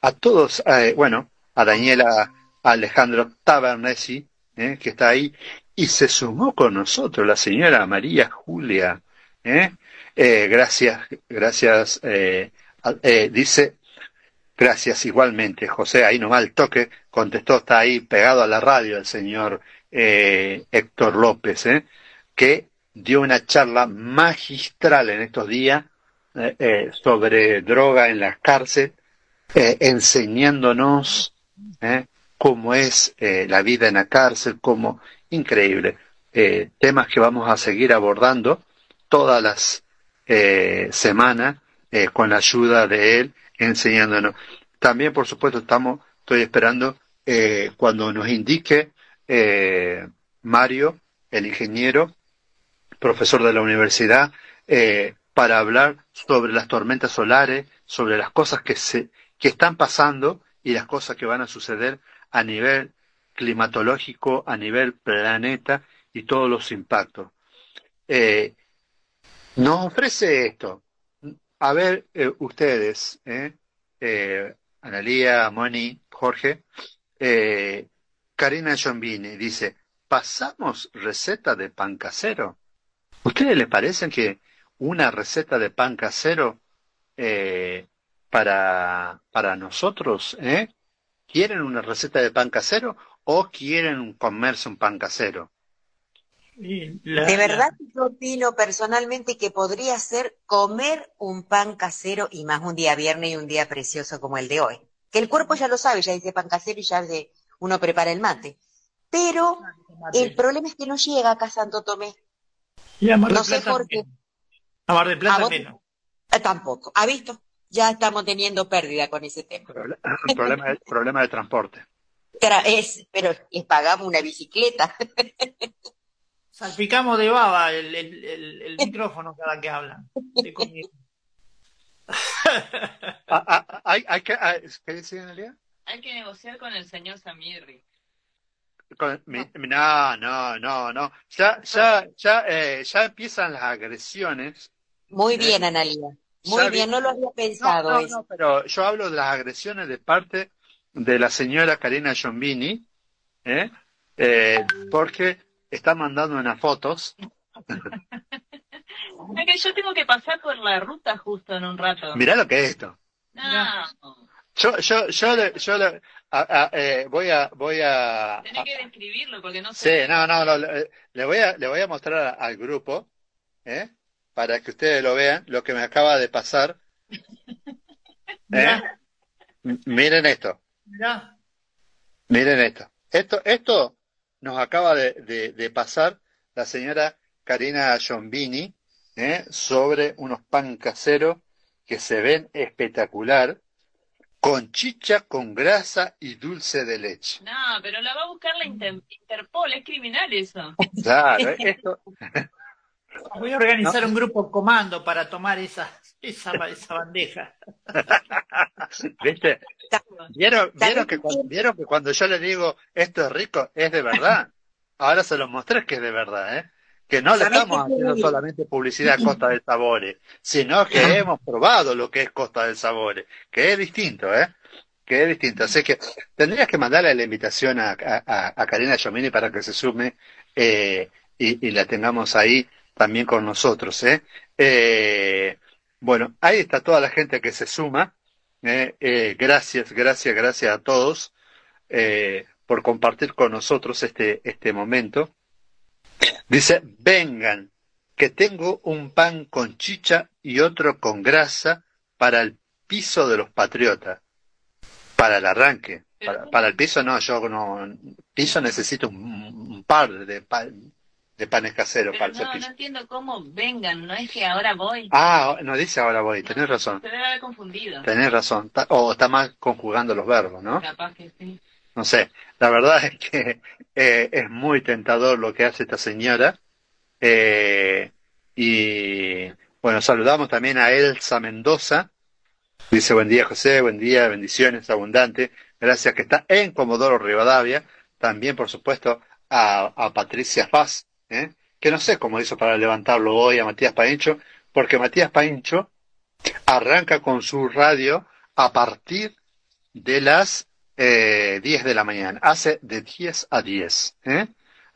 A todos, bueno, a Daniela Alejandro Tabernesi, ¿eh? que está ahí, y se sumó con nosotros la señora María Julia. ¿eh? Eh, gracias, gracias, eh, eh, dice, gracias igualmente, José, ahí nomás el toque, contestó, está ahí pegado a la radio el señor eh, Héctor López, que dio una charla magistral en estos días sobre droga en las cárceles, enseñándonos ¿eh? Cómo es eh, la vida en la cárcel, cómo increíble. Eh, temas que vamos a seguir abordando todas las eh, semanas con la ayuda de él, enseñándonos. También, por supuesto, estamos, estoy esperando cuando nos indique Mario, el ingeniero, profesor de la universidad, para hablar sobre las tormentas solares, sobre las cosas que se que están pasando y las cosas que van a suceder a nivel climatológico, a nivel planeta y todos los impactos. Eh, nos ofrece esto. A ver, eh, ustedes, eh, eh, Analía, Moni, Jorge, Karina Giombini dice, ¿pasamos receta de pan casero? ¿Ustedes les parecen que una receta de pan casero para, para nosotros, eh? ¿Quieren una receta de pan casero o quieren comerse un pan casero? La- De la- verdad, yo opino personalmente que podría ser comer un pan casero y más un día viernes y un día precioso como el de hoy. Que el cuerpo ya lo sabe, ya dice pan casero y ya de- uno prepara el mate. Pero el problema es que no llega acá a Santo Tomé. y a Mar del no sé por qué. A Mar del Plata menos. Eh, tampoco. ¿Ha visto? Ya estamos teniendo pérdida con ese tema. Proble- problema, de, problema de transporte. Tra- Es, pero les pagamos una bicicleta. Salpicamos de baba el, el, el, el micrófono cada que hablan. de comida. Ah, ah, hay, hay que, ah, ¿Qué dice Analía? Hay que negociar con el señor Samirri. Con- mi- No, no, no, no. Ya, ya, ya, eh, ya empiezan las agresiones. Muy ¿Eh? bien, Analia. Muy bien, no lo había No, pensado no, eso. no, pero yo hablo de las agresiones de parte de la señora Karina Giombini, ¿eh? Eh, porque está mandando unas fotos. Es que yo tengo que pasar por la ruta justo en un rato. Mirá lo que es esto. No, Yo, yo, yo, le- yo le- a- a- eh, voy a, voy a, tenés que describirlo porque no Sí, sé. no, no, no, le, le voy a, le voy a mostrar al grupo, ¿eh? Para que ustedes lo vean, lo que me acaba de pasar. ¿eh? Miren esto, mirá. miren esto. Esto, esto nos acaba de, de- de pasar la señora Karina Giombini, ¿eh? Sobre unos pan caseros que se ven espectacular, con chicha, con grasa y dulce de leche. No, pero la va a buscar la Inter- Interpol, es criminal eso. Claro, esto, Voy a organizar un grupo comando para tomar esa, esa, esa bandeja. ¿viste? ¿Vieron, vieron, que, cu- vieron que cuando yo les digo esto es rico, es de verdad? Ahora se los mostré que es de verdad, ¿eh? Que no le ¿Sabés estamos haciendo solamente publicidad a Costa del Sabores, sino que hemos probado lo que es Costa del Sabores, que es distinto, ¿eh? Que es distinto. Así que tendrías que mandarle la invitación a, a, a Karina Giomini para que se sume eh, y, y la tengamos ahí también con nosotros, ¿eh? Eh, Bueno, ahí está toda la gente que se suma. Eh, eh, gracias, gracias, gracias a todos eh, por compartir con nosotros este, este momento. Dice, vengan, que tengo un pan con chicha y otro con grasa para el piso de los patriotas. Para el arranque. Para, el piso no, yo no. Piso necesito un, un par de, de panes caseros Pero para hacer no, no entiendo cómo vengan, no es que ahora voy. Ah, no dice ahora voy, tenés razón. Debe haber confundido. Tenés razón. O está mal conjugando los verbos, ¿no? Capaz que sí. No sé. La verdad es que eh, es muy tentador lo que hace esta señora. Eh, y bueno, saludamos también a Elsa Mendoza. Dice buen día José, buen día, bendiciones abundantes. Gracias que está en Comodoro Rivadavia. También, por supuesto, a, a Patricia Paz, ¿eh? que no sé cómo hizo para levantarlo hoy a Matías Paincho, porque Matías Paincho arranca con su radio a partir de las eh, 10 de la mañana. Hace de 10 a 10. ¿eh?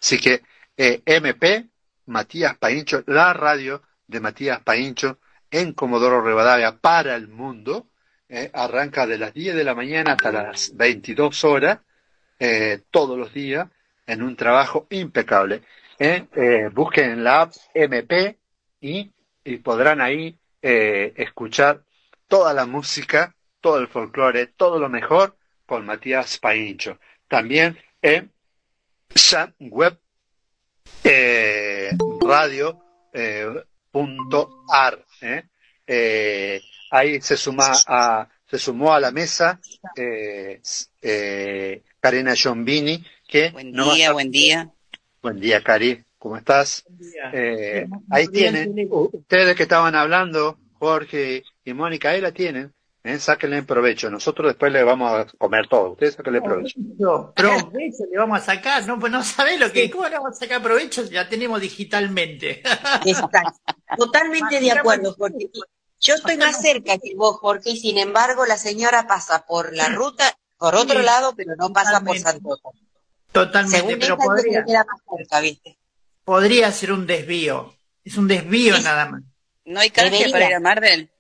Así que eh, MP, Matías Paincho, la radio de Matías Paincho en Comodoro Rivadavia para el mundo. ¿eh? arranca de las 10 de la mañana hasta las 22 horas, todos los días, en un trabajo impecable. ¿Eh? Eh, busquen en la app MP y, y podrán ahí eh, escuchar toda la música, todo el folclore, todo lo mejor con Matías Paincho. También en Sam Web Radio punto ar, ahí se suma a se sumó a la mesa eh, eh, Karina Giombini que Buen día, buen día. Buen día Cari. ¿cómo estás? Eh, ahí tienen. Ustedes que estaban hablando Jorge y Mónica ahí la tienen ¿eh? sáquenle provecho. Nosotros después le vamos a comer todo. Ustedes sáquenle provecho. No, provecho le vamos a sacar, no, pues no sabés lo que, ¿cómo le vamos a sacar provecho si la tenemos digitalmente? Exacto. Totalmente de acuerdo, porque yo estoy más cerca que vos, Jorge, y sin embargo la señora pasa por la ruta, por otro Sí, lado, pero no pasa por totalmente. Totalmente, Según pero podría, más cerca, ¿viste? podría ser un desvío. Es un desvío Sí. nada más. ¿No hay canje Debería. para ir a Marvel?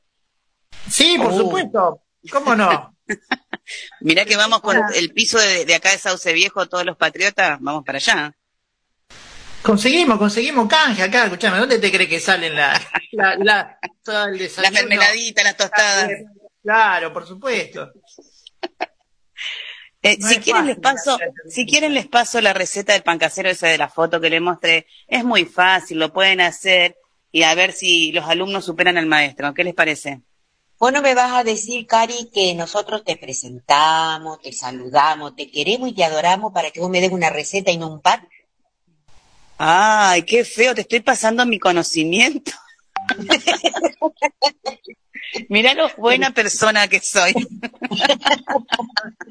Sí, por Oh. supuesto. ¿Cómo no? Mirá que vamos con el piso de, de acá de Sauce Viejo, todos los patriotas, vamos para allá. Conseguimos, conseguimos canje acá. Escuchame, ¿dónde te crees que salen la, la, la, todo el Las desayuno? mermeladitas, las tostadas. Claro, por supuesto. Eh, No si quieren les paso, si quieren les paso la receta del pan casero esa de la foto que le mostré. Es muy fácil, lo pueden hacer y a ver si los alumnos superan al maestro. ¿Qué les parece? Vos no me vas a decir, Cari, que nosotros te presentamos, te saludamos, te queremos y te adoramos para que vos me des una receta y no un pan. Ay, qué feo, te estoy pasando mi conocimiento. Mirá lo buena persona que soy.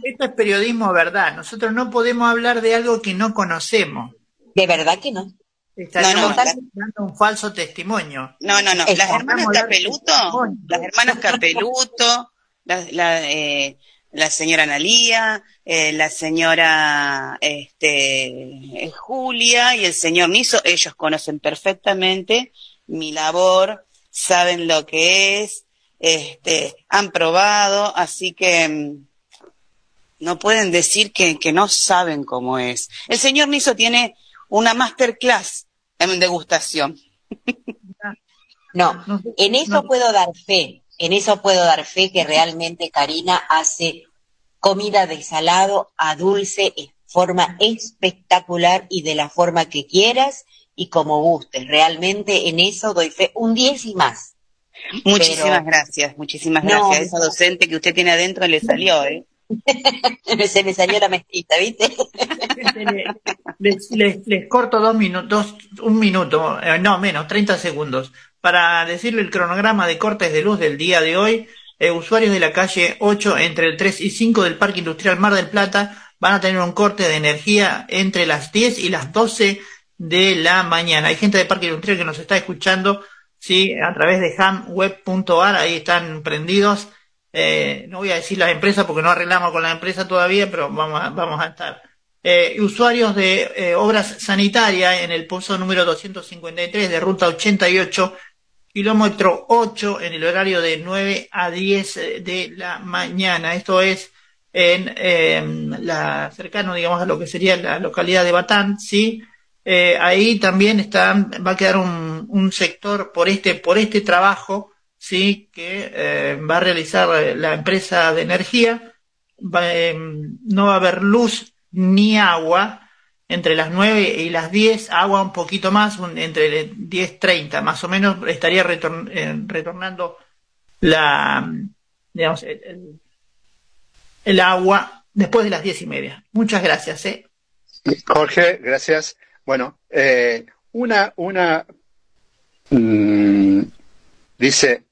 Esto es periodismo verdad. Nosotros no podemos hablar de algo que no conocemos. De verdad que no. Estaríamos No, no, dando un falso testimonio. No, no, no. Las hermanas Capeluto, las hermanas Capeluto, la, la, eh, la señora Analía, eh, la señora este, eh, Julia y el señor Niso, ellos conocen perfectamente mi labor, saben lo que es, este, han probado, así que mm, no pueden decir que, que no saben cómo es. El señor Niso tiene una masterclass en degustación. No, en eso no- puedo dar fe, en eso puedo dar fe que realmente Karina hace comida de salado a dulce en forma espectacular y de la forma que quieras y como gustes. Realmente en eso doy fe un 10 y más. Muchísimas Pero- gracias, muchísimas No, gracias. Esa docente que usted tiene adentro le salió, ¿eh? Se me salió la mezquita, ¿viste? Les, les- les corto dos minutos, un minuto, eh, no menos, 30 segundos, para decirle el cronograma de cortes de luz del día de hoy. Eh, usuarios de la calle 8 entre el 3 y 5 del Parque Industrial Mar del Plata van a tener un corte de energía entre las 10 y las 12 de la mañana. Hay gente de Parque Industrial que nos está escuchando, sí, a través de hamweb.ar, ahí están prendidos. Eh, no voy a decir las empresas porque no arreglamos con la empresa todavía, pero vamos a, vamos a estar. Eh, usuarios de eh, obras sanitarias en el pozo número 253 de ruta 88, kilómetro 8, en el horario de 9 a 10 de la mañana. Esto es en eh, la cercano, digamos, a lo que sería la localidad de Batán, ¿sí? Eh, ahí también está, va a quedar un, sector por este, por este trabajo, sí, que eh, va a realizar eh, la empresa de energía. No va a haber luz ni agua entre las 9 y las 10, agua un poquito más, un- entre 10.30 más o menos, estaría retorn- retornando la, digamos, el, el- agua después de las diez y media. Muchas gracias. Jorge, gracias. Bueno, eh, una, una, mm, dice,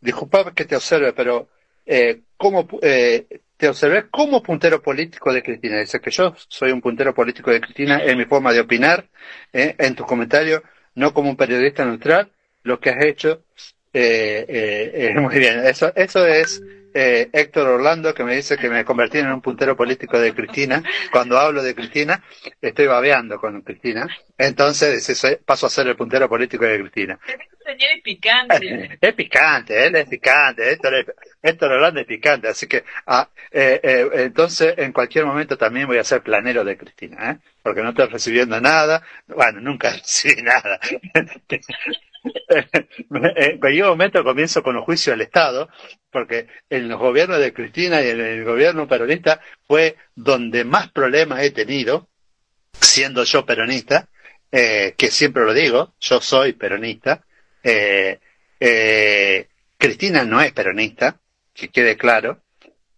disculpa que te observe, pero eh, ¿cómo, eh, te observé como puntero político de Cristina. Dice que yo soy un puntero político de Cristina en mi forma de opinar, eh, en tus comentarios, no como un periodista neutral. Lo que has hecho, eh, eh, eh, muy bien. Eso, eso es eh, Héctor Orlando que me dice que me convertí en un puntero político de Cristina. Cuando hablo de Cristina, estoy babeando con Cristina. Entonces paso a ser el puntero político de Cristina. Señor es picante. Es picante, él es picante, Héctor, es- Héctor Orlando es picante, así que ah, eh, eh, entonces en cualquier momento también voy a ser planero de Cristina, ¿eh? porque no estoy recibiendo nada, bueno, nunca recibí nada. en cualquier momento comienzo con los juicios del Estado, porque en los gobiernos de Cristina y en el gobierno peronista fue donde más problemas he tenido, siendo yo peronista, eh, que siempre lo digo, yo soy peronista, eh, eh, Cristina no es peronista, que quede claro,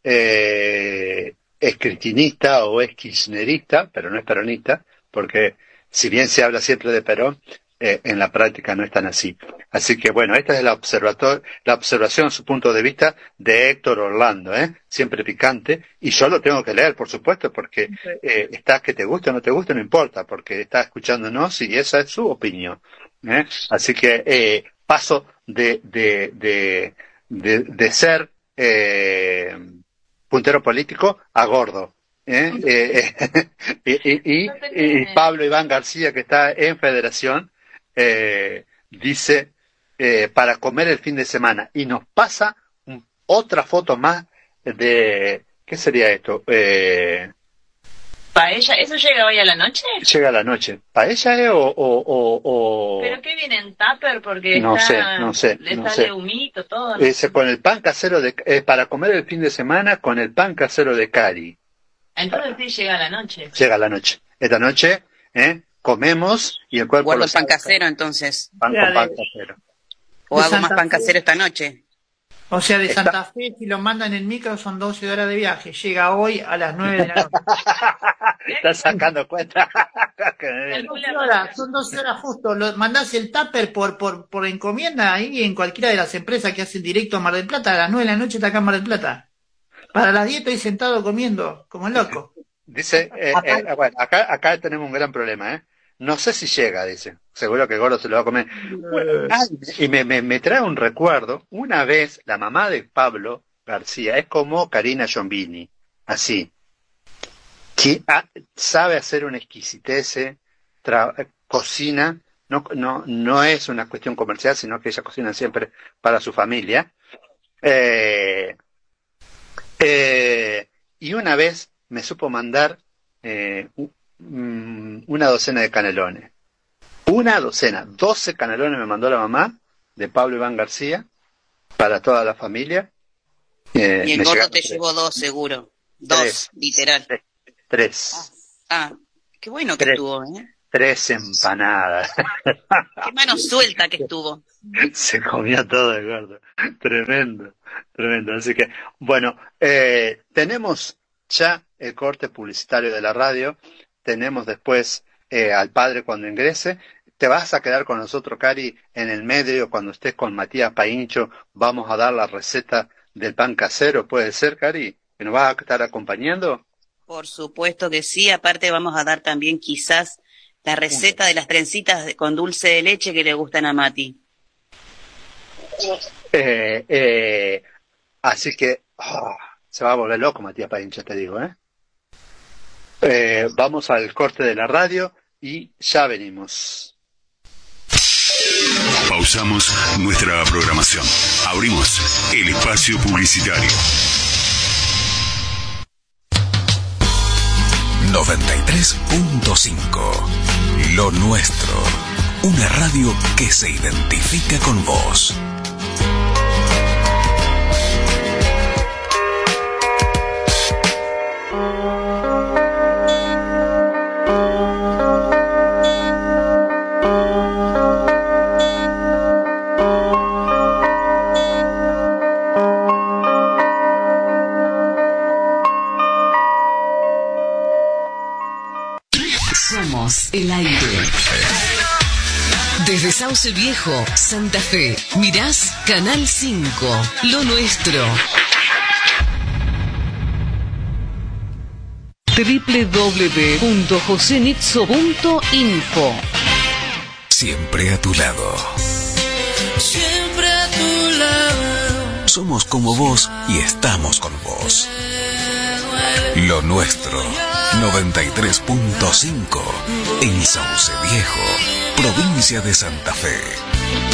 eh, es cristinista o es kirchnerista, pero no es peronista, porque si bien se habla siempre de Perón, eh, en la práctica no es tan así. Así que bueno, esta es la, observator, la observación, su punto de vista de Héctor Orlando, ¿eh? siempre picante, y yo lo tengo que leer, por supuesto, porque eh, está que te guste o no te guste, no importa, porque está escuchándonos y esa es su opinión. ¿eh? Así que eh, paso de, de, de, de, de ser eh, puntero político a gordo. ¿eh? Eh, y, y- y- y Pablo Iván García, que está en Federación, eh, dice eh, para comer el fin de semana y nos pasa un- otra foto más de ¿qué sería esto? Eh, ¿Paella? ¿Eso llega hoy a la noche? llega la noche. ¿Paella eh, o, o, o, o- ¿Pero qué viene en tupper? Porque No está, sé, no sé, le no sale sé. humito, todo. Ese, con el pan casero de eh, para comer el fin de semana con el pan casero de Cari. Entonces sí llega a la noche. Llega la noche. Esta noche ¿eh? Comemos y el cuerpo Guardo el pan casero entonces. Pan Ya, con pan de- casero. O hago más pan Fe. casero esta noche. O sea, de Está- Santa Fe, si lo mandan en el micro, son 12 horas de viaje. Llega hoy a las 9 de la noche. Estás sacando cuenta. Que me viene. Son 12 horas, son 12 horas justo. Lo, mandás el tupper por, por, por encomienda ahí en cualquiera de las empresas que hacen directo a Mar del Plata. A las 9 de la noche está acá en Mar del Plata. Para las 10 estoy sentado comiendo, como loco. Dice, eh, eh, bueno, acá, acá tenemos un gran problema, ¿eh? No sé si llega, dice. Seguro que Gordo se lo va a comer. Ah, y me, me, me trae un recuerdo. Una vez, la mamá de Pablo García es como Karina Giombini. Así. Que ah, sabe hacer una exquisitez, eh, tra- eh, cocina. No, no, no es una cuestión comercial, sino que ella cocina siempre para su familia. Eh, eh, y una vez me supo mandar eh, mm, una docena de canelones. Una docena, doce canelones me mandó la mamá de Pablo Iván García para toda la familia. Eh, Y el gordo te tres. llevó dos seguro. Dos, Tres. literal. Tres, Ah, qué bueno que Tres. estuvo, ¿eh? tres empanadas. Qué mano suelta que estuvo. Se comió todo el gordo. Tremendo, tremendo. Así que, bueno, eh, tenemos ya el corte publicitario de la radio. Tenemos después eh, al padre cuando ingrese. Te vas a quedar con nosotros, Cari, en el medio cuando estés con Matías Paincho. Vamos a dar la receta del pan casero. ¿Puede ser, Cari? ¿Que nos vas a estar acompañando? Por supuesto que sí. Aparte vamos a dar también quizás la receta de las trencitas con dulce de leche que le gustan a Mati. Eh, eh, así que ah, se va a volver loco Matías Paincho, te digo, ¿eh? Eh, Vamos al corte de la radio y ya venimos. Pausamos nuestra programación. Abrimos el espacio publicitario. 93.5 Lo nuestro. Una radio que se identifica con vos. Somos el aire. Desde Sauce Viejo, Santa Fe, mirás Canal 5, lo nuestro. www.josenitzo.info Siempre a tu lado. Siempre a tu lado. somos como vos y estamos con vos. Lo nuestro, 93.5 en Sauce Viejo, provincia de Santa Fe.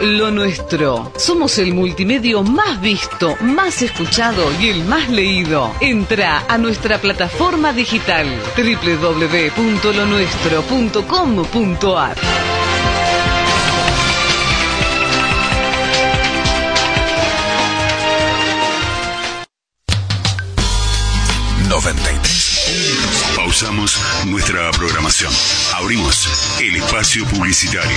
Lo Nuestro. Somos el multimedio más visto, más escuchado y el más leído. Entra a nuestra plataforma digital www.lonuestro.com.ar. Pausamos nuestra programación. Abrimos el espacio publicitario.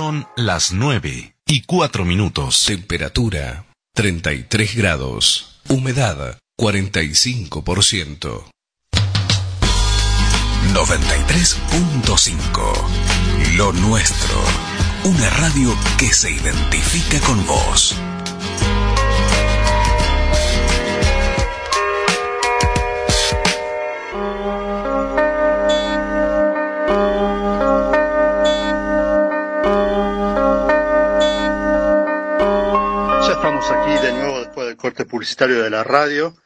Son las 9 y 4 minutos. Temperatura 33 grados. Humedad 45%. 93.5. Lo nuestro. Una radio que se identifica con vos. Publicitario de la radio.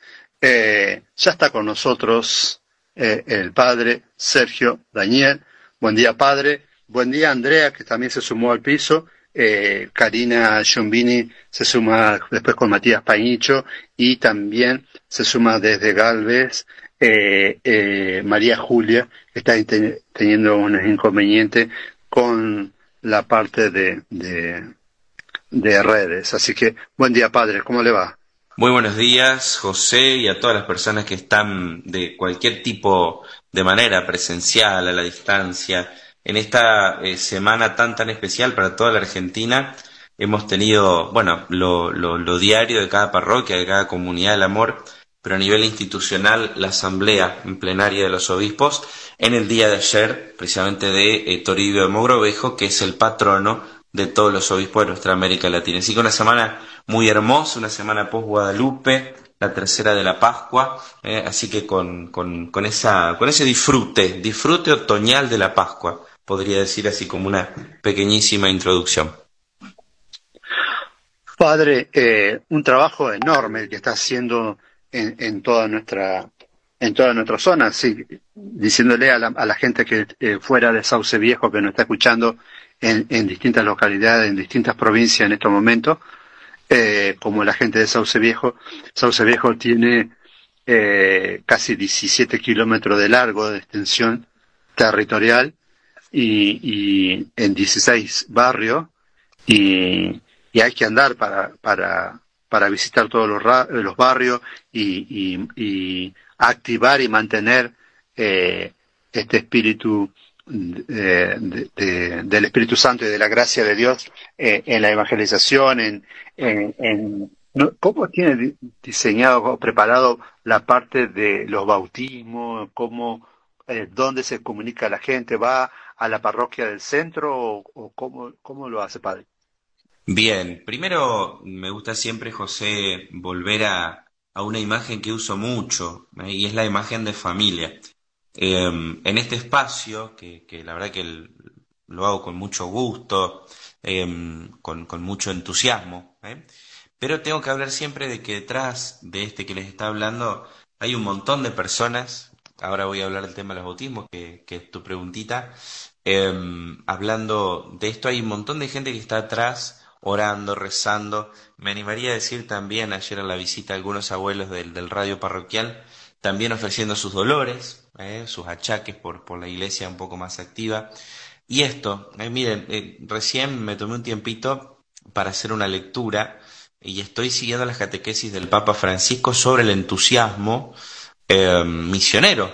Eh, ya está con nosotros eh, el padre Sergio Daniel. Buen día, padre. Buen día, Andrea, que también se sumó al piso. Eh, Karina Giombini se suma después con Matías Pañicho y también se suma desde Galvez María Julia, que está te- teniendo unos inconvenientes con la parte de redes. Así que, buen día, padre, ¿cómo le va? Muy buenos días, José, y a todas las personas que están de cualquier tipo de manera presencial, a la distancia. En esta eh, semana tan tan especial para toda la Argentina, hemos tenido, bueno, lo, diario de cada parroquia, de cada comunidad del amor, pero a nivel institucional, la asamblea en plenaria de los obispos, en el día de ayer, precisamente de eh, Toribio de Mogrovejo, que es el patrono de todos los obispos de nuestra América Latina. Así que una semana muy hermosa, una semana post Guadalupe, la tercera de la Pascua, eh, así que con, con, con, esa, con ese disfrute, disfrute otoñal de la Pascua, podría decir así como una pequeñísima introducción. Padre, eh, un trabajo enorme el que está haciendo en, en toda nuestra en toda nuestra zona, sí, diciéndole a la, a la gente que eh, fuera de Sauce Viejo que nos está escuchando en, en distintas localidades, en distintas provincias en estos momentos, eh, como la gente de Sauce Viejo, Sauce Viejo tiene eh, casi 17 kilómetros de largo de extensión territorial y, y en 16 barrios. Y, hay que andar para, para, para visitar todos los, los barrios y, y activar y mantener eh, este espíritu del Espíritu Santo y de la gracia de Dios eh, en la evangelización, en, ¿cómo tiene diseñado o preparado la parte de los bautismos? ¿Cómo, eh, dónde se comunica la gente? ¿Va a la parroquia del centro o, o cómo, cómo lo hace, padre? Bien, primero me gusta siempre, José, volver a, a una imagen que uso mucho, ¿eh? y es la imagen de familia. Em, en este espacio, que, la verdad que lo hago con mucho gusto, em, con, mucho entusiasmo, ¿eh? pero tengo que hablar siempre de que detrás de este que les está hablando hay un montón de personas, ahora voy a hablar del tema de los bautismos, que, es tu preguntita, em, hablando de esto hay un montón de gente que está atrás orando, rezando. Me animaría a decir también ayer en la visita a algunos abuelos del radio parroquial, también ofreciendo sus dolores, eh, sus achaques por, por la iglesia un poco más activa. Y esto, eh, miren, eh, recién me tomé un tiempito para hacer una lectura y estoy siguiendo las catequesis del Papa Francisco sobre el entusiasmo misionero.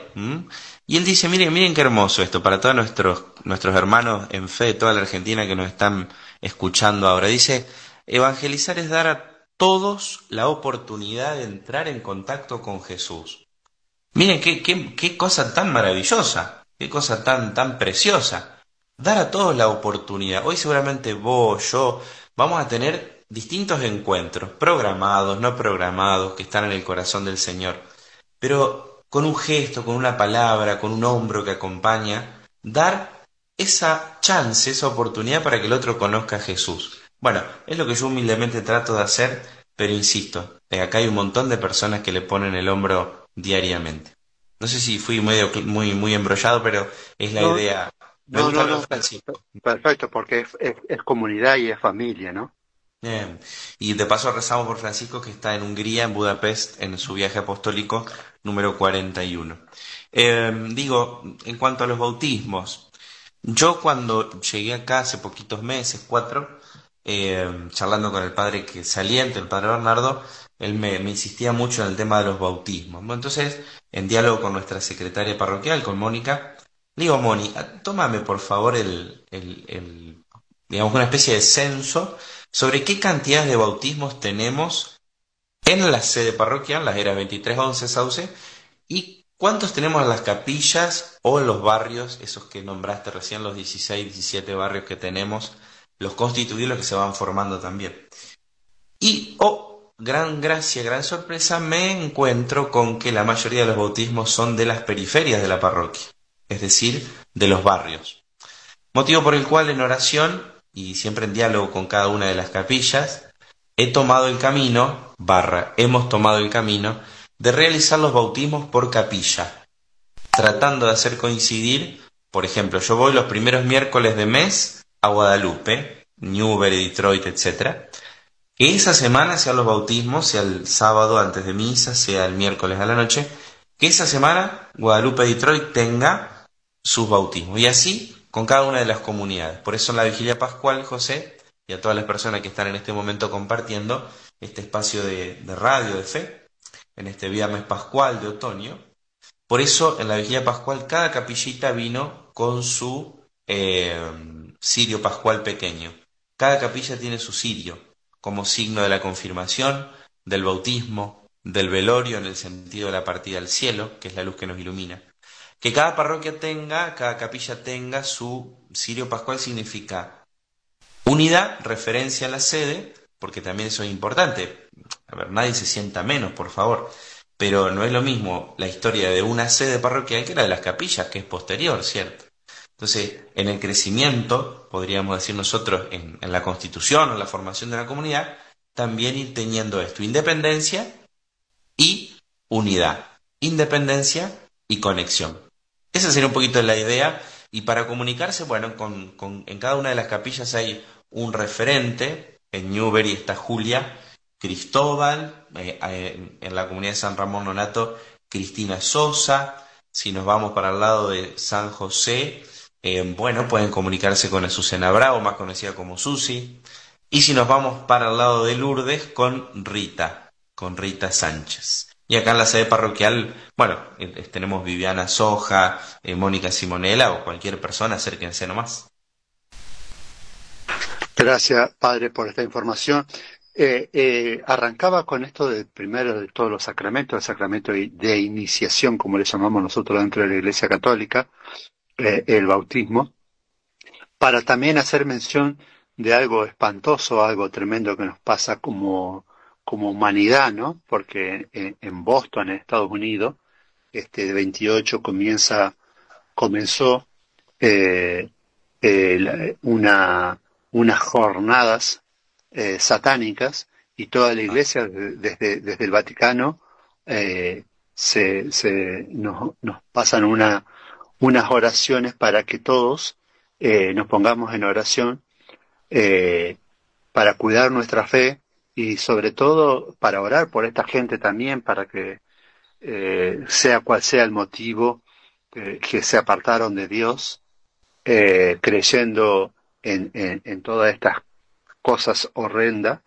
Y él dice, miren, miren qué hermoso esto para todos nuestros, nuestros hermanos en fe de toda la Argentina que nos están escuchando ahora. Dice, evangelizar es dar a todos la oportunidad de entrar en contacto con Jesús. Miren qué, qué, qué cosa tan maravillosa, qué cosa tan, tan preciosa. Dar a todos la oportunidad. Hoy seguramente vos, yo, vamos a tener distintos encuentros, programados, no programados, que están en el corazón del Señor. Pero con un gesto, con una palabra, con un hombro que acompaña, dar esa chance, esa oportunidad para que el otro conozca a Jesús. Bueno, es lo que yo humildemente trato de hacer, pero insisto, eh, acá hay un montón de personas que le ponen el hombro diariamente. No sé si fui muy, muy, muy embrollado, pero es la idea. no, no, no, perfecto, porque es, comunidad y es familia, ¿no? Bien. Y de paso rezamos por Francisco que está en Hungría, en Budapest, en su viaje apostólico número 41. Eh, digo, en cuanto a los bautismos, yo cuando llegué acá hace poquitos meses, cuatro, eh, charlando con el padre que saliente, el padre Bernardo, él me, insistía mucho en el tema de los bautismos. Entonces, en diálogo con nuestra secretaria parroquial, con Mónica, digo, Moni, tómame por favor el, digamos, una especie de censo sobre qué cantidad de bautismos tenemos en la sede parroquial, las eras 2311 Sauce, y ¿Cuántos tenemos en las capillas o en los barrios, esos que nombraste recién, los 16, 17 barrios que tenemos, los constituidos, que se van formando también? Y, oh, gran gracia, gran sorpresa, me encuentro con que la mayoría de los bautismos son de las periferias de la parroquia, es decir, de los barrios. Motivo por el cual en oración, y siempre en diálogo con cada una de las capillas, he tomado el camino, barra, hemos tomado el camino, de realizar los bautismos por capilla, tratando de hacer coincidir, por ejemplo, yo voy los primeros miércoles de mes a Guadalupe, Newbury, Detroit, etc. Que esa semana sean los bautismos, sea el sábado antes de misa, sea el miércoles a la noche, que esa semana Guadalupe, Detroit tenga sus bautismos. Y así con cada una de las comunidades. Por eso en la vigilia pascual, José, y a todas las personas que están en este momento compartiendo este espacio de radio de fe, en este viernes pascual de otoño. Por eso en la vigilia pascual cada capillita vino con su eh, cirio pascual pequeño. Cada capilla tiene su cirio como signo de la confirmación, del bautismo, del velorio en el sentido de la partida al cielo, que es la luz que nos ilumina. Que cada parroquia tenga, cada capilla tenga su cirio pascual significa unidad, referencia a la sede, porque también eso es importante. A ver, nadie se sienta menos, por favor. Pero no es lo mismo la historia de una sede parroquial que la de las capillas, que es posterior, ¿cierto? Entonces, en el crecimiento, podríamos decir nosotros, en, la constitución o la formación de la comunidad, también ir teniendo esto, independencia y unidad, independencia y conexión. Esa sería un poquito la idea. Y para comunicarse, bueno, en cada una de las capillas hay un referente. En Newbery está Julia, Cristóbal, eh, eh, en la comunidad de San Ramón Nonato, Cristina Sosa, si nos vamos para el lado de San José, eh, bueno, pueden comunicarse con Azucena Bravo, más conocida como Susi, y si nos vamos para el lado de Lourdes, con Rita, con Rita Sánchez. Y acá en la sede parroquial, bueno, eh, eh, tenemos Viviana Soja, Mónica Simonela o cualquier persona, acérquense nomás. Gracias, Padre, por esta información. arrancaba con esto del primero de todos los sacramentos, el sacramento de iniciación, como le llamamos nosotros dentro de la Iglesia Católica, el bautismo, para también hacer mención de algo espantoso, algo tremendo que nos pasa como, como humanidad, ¿no? Porque en, Boston, en Estados Unidos, este 28 comienza, comenzó eh, una, unas jornadas eh, satánicas y toda la iglesia desde, desde el Vaticano eh, se, se nos, nos pasan una, unas oraciones para que todos eh, nos pongamos en oración eh, para cuidar nuestra fe y sobre todo para orar por esta gente también, para que eh, sea cual sea el motivo que se apartaron de Dios, creyendo en, en, todas estas cosas horrendas,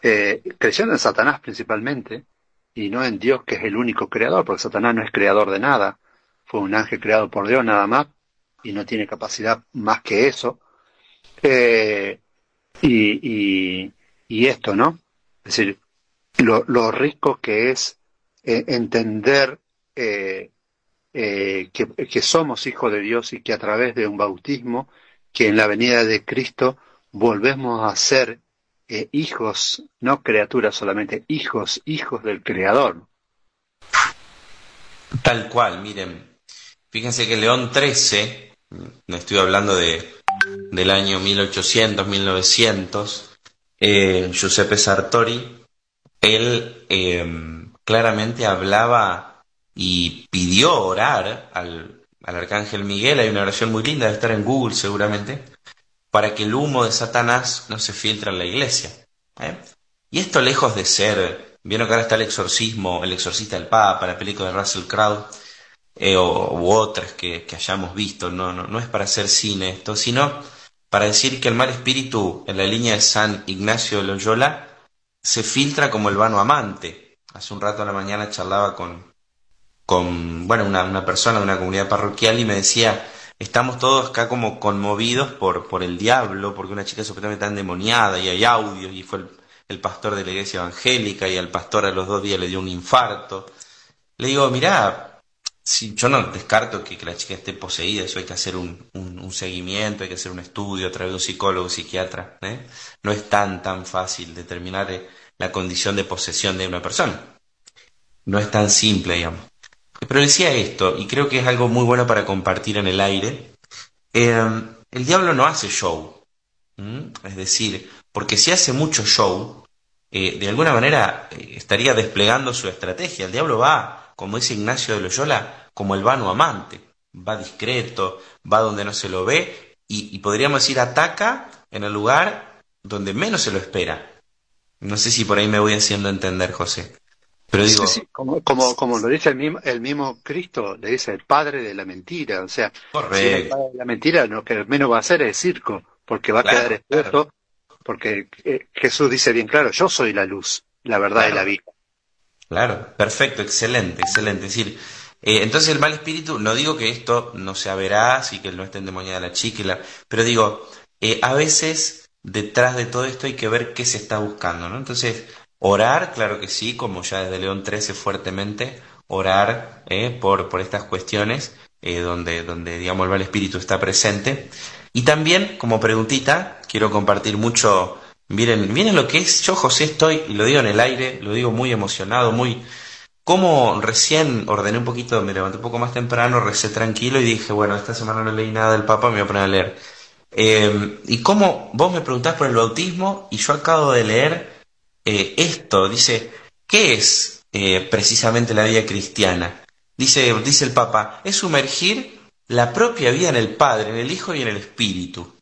creyendo en Satanás principalmente, y no en Dios que es el único creador, porque Satanás no es creador de nada, fue un ángel creado por Dios nada más, y no tiene capacidad más que eso. Eh, y, y, esto, ¿no? Es decir, lo, lo rico que es eh, entender eh, que, que, somos hijos de Dios y que a través de un bautismo, que en la venida de Cristo volvemos a ser hijos, no criaturas solamente, hijos, hijos del Creador. Tal cual, miren. Fíjense que León XIII no estoy hablando de, del año 1800, 1900, eh, Giuseppe Sartori, él eh, claramente hablaba y pidió orar al, al arcángel Miguel, hay una oración muy linda, debe estar en Google seguramente, para que el humo de Satanás no se filtre en la iglesia. ¿eh? Y esto lejos de ser, vieron que ahora está el exorcismo, el exorcista del Papa, la película de Russell Crowe, eh, o, otras que, hayamos visto. No, no, no es para hacer cine esto, sino para decir que el mal espíritu en la línea de San Ignacio de Loyola se filtra como el vano amante. Hace un rato a la mañana charlaba con, con bueno, una, una persona de una comunidad parroquial y me decía, estamos todos acá como conmovidos por, por el diablo, porque una chica supuestamente está endemoniada y hay audios y fue el, el, pastor de la iglesia evangélica y al pastor a los dos días le dio un infarto. Le digo, mirá, Yo no descarto que, la chica esté poseída, eso hay que hacer un, un, seguimiento, hay que hacer un estudio a través de un psicólogo, un psiquiatra. ¿eh? No es tan, tan fácil determinar eh, la condición de posesión de una persona. No es tan simple, digamos. Pero decía esto, y creo que es algo muy bueno para compartir en el aire. Eh, el diablo no hace show. Es decir, porque si hace mucho show, de alguna manera estaría desplegando su estrategia. El diablo va como dice Ignacio de Loyola, como el vano amante. Va discreto, va donde no se lo ve y, podríamos decir ataca en el lugar donde menos se lo espera. No sé si por ahí me voy haciendo entender, José. Pero digo, Como, como, como, lo dice el mismo, el mismo Cristo, le dice el padre de la mentira. O sea, el padre de la mentira lo que menos va a hacer es circo, porque va a quedar expuesto, porque eh, Jesús dice bien claro, yo soy la luz, la verdad y la vida. Claro, perfecto, excelente, excelente. Es decir, eh, entonces el mal espíritu, no digo que esto no sea veraz y que no esté endemoniada la chica, pero digo, eh, a veces detrás de todo esto hay que ver qué se está buscando, ¿no? Entonces, orar, claro que sí, como ya desde León 13 fuertemente, orar eh, por, por estas cuestiones donde, donde, digamos, el mal espíritu está presente. Y también, como preguntita, quiero compartir mucho Miren, miren lo que es, yo José estoy, y lo digo en el aire, lo digo muy emocionado, muy... Como recién ordené un poquito, me levanté un poco más temprano, recé tranquilo y dije, bueno, esta semana no leí nada del Papa, me voy a poner a leer. Eh, y como vos me preguntás por el bautismo, y yo acabo de leer eh, esto, dice, ¿qué es eh, precisamente la vida cristiana? Dice, dice el Papa, es sumergir la propia vida en el Padre, en el Hijo y en el Espíritu.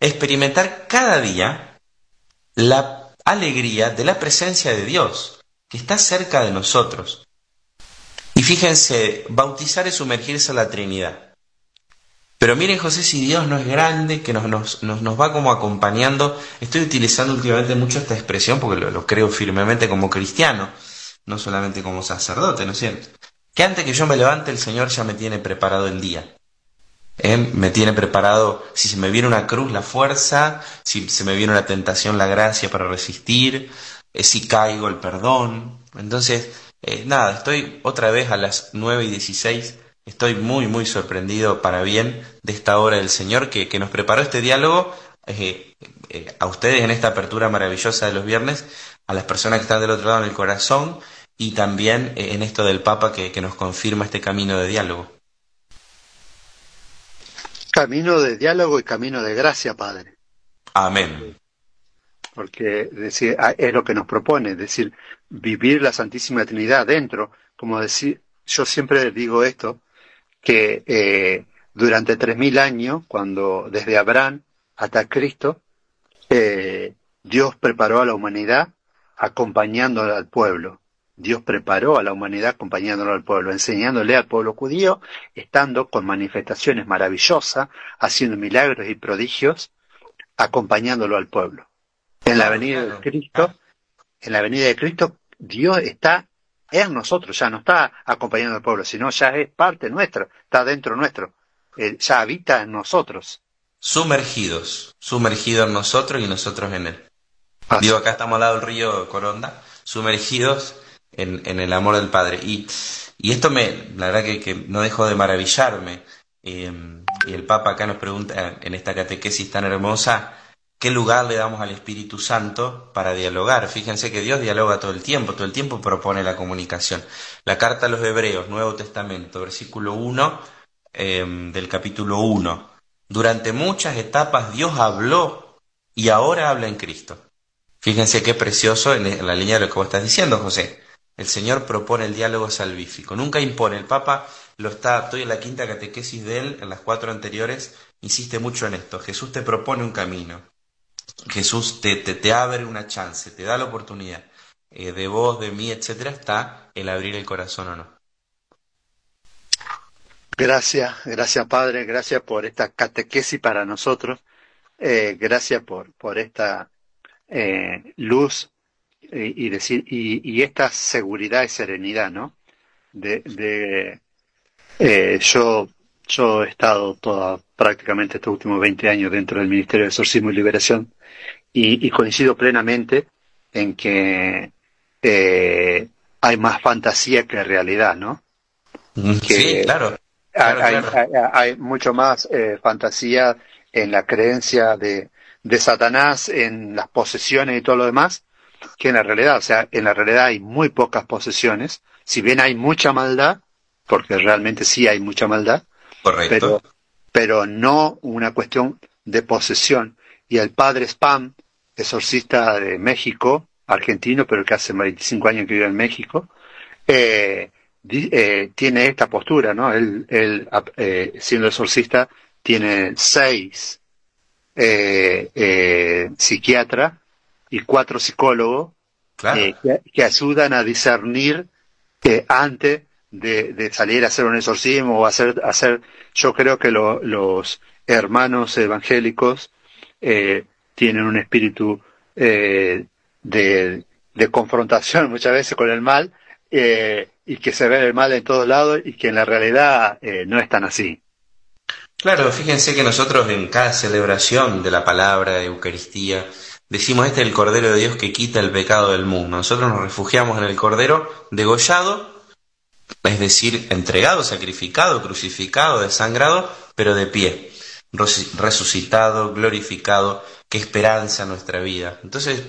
Experimentar cada día la alegría de la presencia de Dios, que está cerca de nosotros. Y fíjense, bautizar es sumergirse a la Trinidad. Pero miren José, si Dios no es grande, que nos, nos, nos, va como acompañando, estoy utilizando últimamente mucho esta expresión porque lo, creo firmemente como cristiano, no solamente como sacerdote, ¿no es cierto? Que antes que yo me levante el Señor ya me tiene preparado el día. ¿Eh? Me tiene preparado, si se me viene una cruz, la fuerza, si se me viene una tentación, la gracia para resistir, eh, si caigo, el perdón. Entonces, eh, nada, estoy otra vez a las nueve y dieciséis, estoy muy, muy sorprendido para bien de esta obra del Señor que, que nos preparó este diálogo a ustedes en esta apertura maravillosa de los viernes, a las personas que están del otro lado en el corazón y también en esto del Papa que, que nos confirma este camino de diálogo. Camino de diálogo y camino de gracia, Padre. Amén. Porque decir, es lo que nos propone, es decir, vivir la Santísima Trinidad dentro, como decir, yo siempre digo esto, que eh, durante tres mil años, cuando desde Abraham hasta Cristo, eh, Dios preparó a la humanidad acompañándola al pueblo. Dios preparó a la humanidad acompañándolo al pueblo, enseñándole al pueblo judío, estando con manifestaciones maravillosas, haciendo milagros y prodigios, acompañándolo al pueblo. En la venida de Cristo, en la venida de Cristo, Dios está en nosotros, ya no está acompañando al pueblo, sino ya es parte nuestra, está dentro nuestro, eh, ya habita en nosotros. Sumergidos, sumergido en nosotros y nosotros en él. Digo, acá estamos al lado del río Coronda, sumergidos en, el amor del Padre. Y, y esto me, la verdad que, que no dejo de maravillarme. Eh, y el Papa acá nos pregunta en esta catequesis tan hermosa, ¿qué lugar le damos al Espíritu Santo para dialogar? Fíjense que Dios dialoga todo el tiempo, todo el tiempo propone la comunicación. La carta a los Hebreos, Nuevo Testamento, versículo 1 eh, del capítulo 1. Durante muchas etapas Dios habló y ahora habla en Cristo. Fíjense qué precioso en la línea de lo que vos estás diciendo, José. El Señor propone el diálogo salvífico, nunca impone. El Papa lo está, estoy en la quinta catequesis de él, en las cuatro anteriores, insiste mucho en esto. Jesús te propone un camino. Jesús te, te, te abre una chance, te da la oportunidad. Eh, de vos, de mí, etcétera, está el abrir el corazón o no. Gracias, gracias Padre, gracias por esta catequesis para nosotros, eh, gracias por, por esta eh, luz y, decir y, y, esta seguridad y serenidad, ¿no? De, de eh, yo yo he estado toda prácticamente estos últimos 20 años dentro del Ministerio de Exorcismo y Liberación y, y coincido plenamente en que eh, hay más fantasía que realidad, ¿no? Que sí, claro. claro, hay, claro. Hay, hay, mucho más eh, fantasía en la creencia de, de Satanás, en las posesiones y todo lo demás, que en la realidad. O sea, en la realidad hay muy pocas posesiones. Si bien hay mucha maldad, porque realmente sí hay mucha maldad, Correcto. pero, pero no una cuestión de posesión. Y el padre Spam, exorcista de México, argentino, pero que hace 25 años que vive en México, eh, eh, tiene esta postura, ¿no? Él, él eh, siendo exorcista, tiene seis psiquiatras y cuatro psicólogos claro. que, que, ayudan a discernir antes de, de, salir a hacer un exorcismo o hacer, hacer yo creo que lo, los hermanos evangélicos tienen un espíritu de, de confrontación muchas veces con el mal eh, y que se ve el mal en todos lados y que en la realidad eh, no es tan así. Claro, fíjense que nosotros en cada celebración de la palabra de Eucaristía decimos este es el Cordero de Dios que quita el pecado del mundo. Nosotros nos refugiamos en el Cordero degollado, es decir, entregado, sacrificado, crucificado, desangrado, pero de pie, resucitado, glorificado, qué esperanza nuestra vida. Entonces,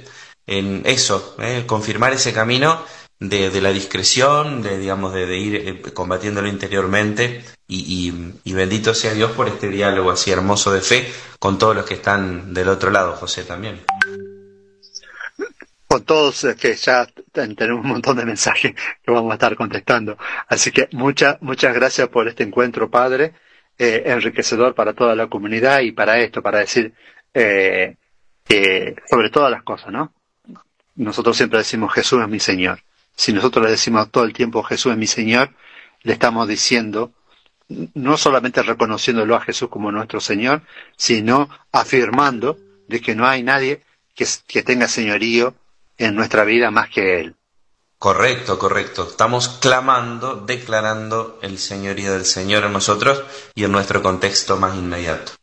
en eso, eh, confirmar ese camino de, la discreción, de digamos de, de ir eh, combatiéndolo interiormente y, y, bendito sea Dios por este diálogo así hermoso de fe con todos los que están del otro lado, José también. Con todos que ya tenemos un montón de mensajes que vamos a estar contestando. Así que muchas muchas gracias por este encuentro, Padre, eh, enriquecedor para toda la comunidad y para esto, para decir eh, sobre todas las cosas, ¿no? Nosotros siempre decimos Jesús es mi Señor si nosotros le decimos todo el tiempo Jesús es mi Señor, le estamos diciendo, no solamente reconociéndolo a Jesús como nuestro Señor, sino afirmando de que no hay nadie que, que tenga señorío en nuestra vida más que Él. Correcto, correcto. Estamos clamando, declarando el señorío del Señor en nosotros y en nuestro contexto más inmediato.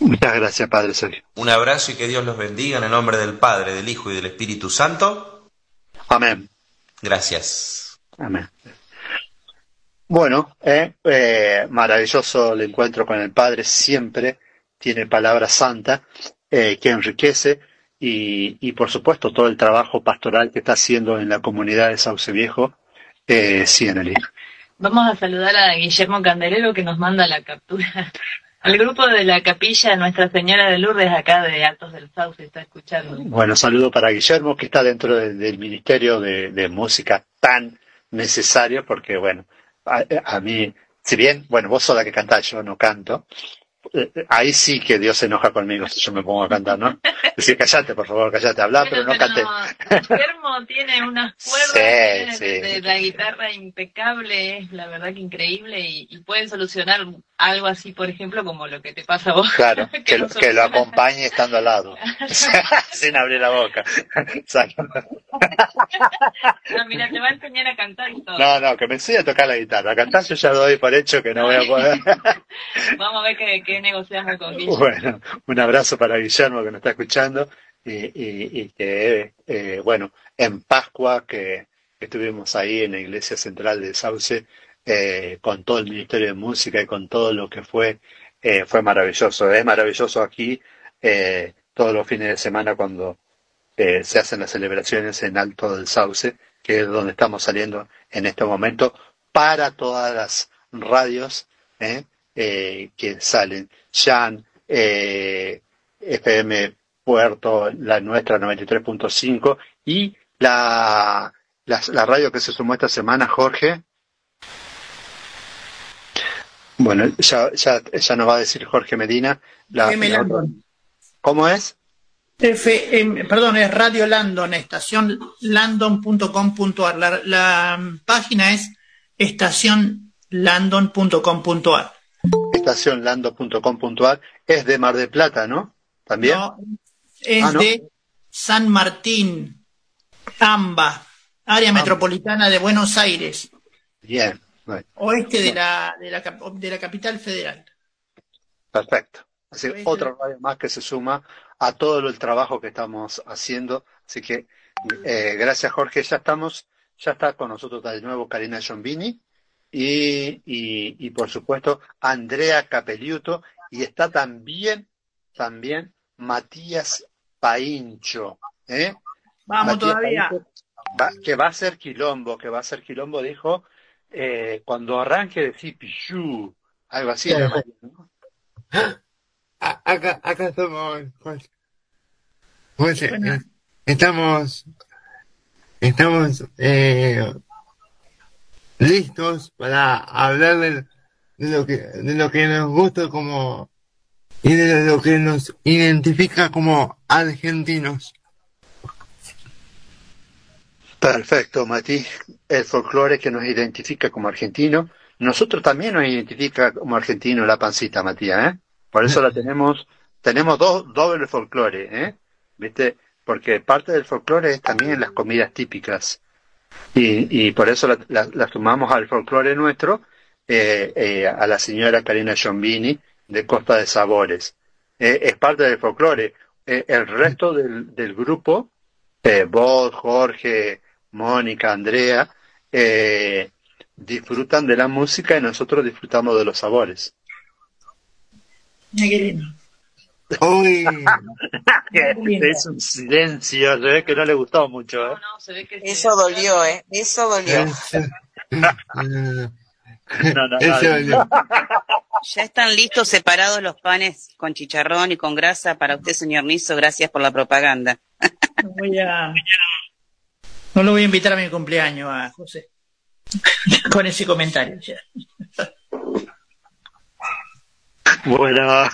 Muchas gracias, Padre Sergio. Un abrazo y que Dios los bendiga en el nombre del Padre, del Hijo y del Espíritu Santo. Amén. Gracias. Amén. Bueno, eh, eh, maravilloso el encuentro con el Padre, siempre tiene palabra santa eh, que enriquece y, y, por supuesto todo el trabajo pastoral que está haciendo en la comunidad de Sauce Viejo, eh, sí, Anneli. Vamos a saludar a Guillermo Candelero que nos manda la captura. Al grupo de la capilla Nuestra Señora de Lourdes acá de Altos del Sauce está escuchando. Bueno, saludo para Guillermo que está dentro de, del Ministerio de, Música tan necesario porque, bueno, a, a, mí, si bien, bueno, vos sos la que cantás, yo no canto, ahí sí que Dios se enoja conmigo si yo me pongo a cantar, ¿no? Decir, callate, por favor, callate, habla, bueno, pero no cante. Guillermo tiene unas cuerdas Sí, de, sí. de la guitarra impecable, es la verdad que increíble y, y, pueden solucionar algo así, por ejemplo, como lo que te pasa a vos. Claro, que, que, lo, que lo acompañe estando al lado, sin abrir la boca. no, mira, te va a enseñar a cantar y todo. No, no, que me enseñe a tocar la guitarra. A cantar yo ya doy por hecho que no voy a poder. Vamos a ver qué, con Guillermo. Bueno, un abrazo para Guillermo que nos está escuchando y, y, y que, eh, bueno, en Pascua que, que, estuvimos ahí en la Iglesia Central de Sauce eh, con todo el Ministerio de Música y con todo lo que fue, eh, fue maravilloso. Es maravilloso aquí eh, todos los fines de semana cuando eh, se hacen las celebraciones en Alto del Sauce, que es donde estamos saliendo en este momento, para todas las radios ¿eh? Eh, que salen. Jan, eh, FM Puerto, la nuestra 93.5 y la, la, la, radio que se sumó esta semana, Jorge. Bueno, ya, ya, ya nos va a decir Jorge Medina. La, la ¿Cómo es? FM, perdón, es Radio Landon, estación landon.com.ar. La, la página es estacionlandon.com.ar. Estacionlandon.com.ar es de Mar del Plata, ¿no? También. No, es ah, ¿no? de San Martín, AMBA, área metropolitana de Buenos Aires. Bien. Oeste de la, de la, de la capital federal. Perfecto. Así que otra radio más que se suma a todo el trabajo que estamos haciendo. Así que eh, gracias Jorge, ya estamos, ya está con nosotros de nuevo Karina Giombini y, y, y por supuesto Andrea Capelliuto y está también, también Matías Paincho. ¿eh? Vamos Matías todavía. Paincho, va, que va a ser quilombo, que va a ser quilombo, dijo, eh, cuando arranque decir pichu, algo así. ¿no? acá, acá somos, pues, pues eh, estamos, estamos eh, listos para hablar de, de, lo que, de lo que nos gusta como, y de lo que nos identifica como argentinos. Perfecto, Mati. El folclore que nos identifica como argentino. Nosotros también nos identifica como argentino la pancita, Matías, ¿eh? Por eso la tenemos, tenemos dos doble folclore, ¿eh? ¿Viste? Porque parte del folclore es también las comidas típicas. Y, y por eso la, la, sumamos al folclore nuestro, eh, eh, a la señora Karina Giombini de Costa de Sabores. Eh, es parte del folclore. el resto del, grupo, vos, Jorge, Mónica, Andrea, disfrutan de la música y nosotros disfrutamos de los sabores. Uy. es un silencio, se ve que no le gustó mucho. ¿eh? No, no, se ve que Eso dolió, ¿eh? Eso dolió. no, no, Eso dolió. Ya están listos separados los panes con chicharrón y con grasa para usted, señor Niso. Gracias por la propaganda. Voy a... No lo voy a invitar a mi cumpleaños a José. Con ese comentario. Ya. Bueno,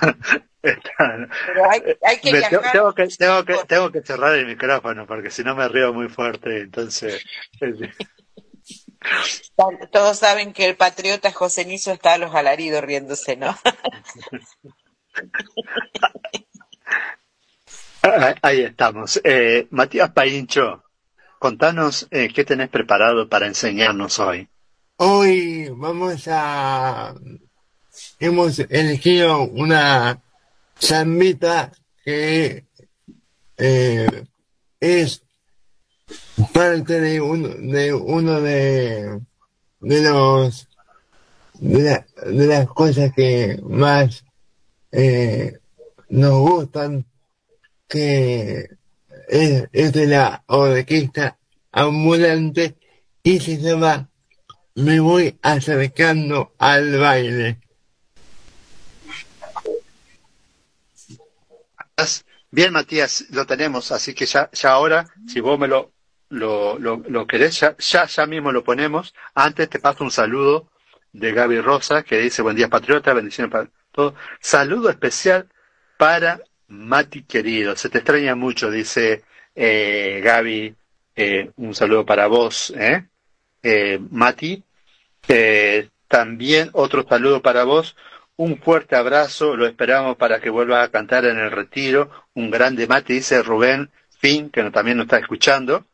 Pero hay, hay que me, viajar. tengo, que, tengo, que, tengo que cerrar el micrófono porque si no me río muy fuerte. Entonces, Todos saben que el patriota José Niso está a los alaridos riéndose, ¿no? ahí estamos. Eh, Matías Paincho, contanos eh, qué tenés preparado para enseñarnos hoy. Hoy vamos a... Hemos elegido una zambita que eh, es parte de uno de, uno de, de los de, la- de las cosas que más eh, nos gustan que es, es de la orquesta ambulante y se llama Me voy acercando al baile. Bien, Matías, lo tenemos, así que ya, ya ahora, si vos me lo, lo, lo, querés, ya, ya, ya mismo lo ponemos. Antes te paso un saludo de Gaby Rosa, que dice, buen día patriota, bendiciones para todos. Saludo especial para Mati querido, se te extraña mucho, dice eh, Gaby, eh, un saludo para vos, ¿eh? Eh, Mati. Eh, también otro saludo para vos, un fuerte abrazo, lo esperamos para que vuelva a cantar en el retiro, un grande Mati, dice Rubén Fin, que también nos está escuchando,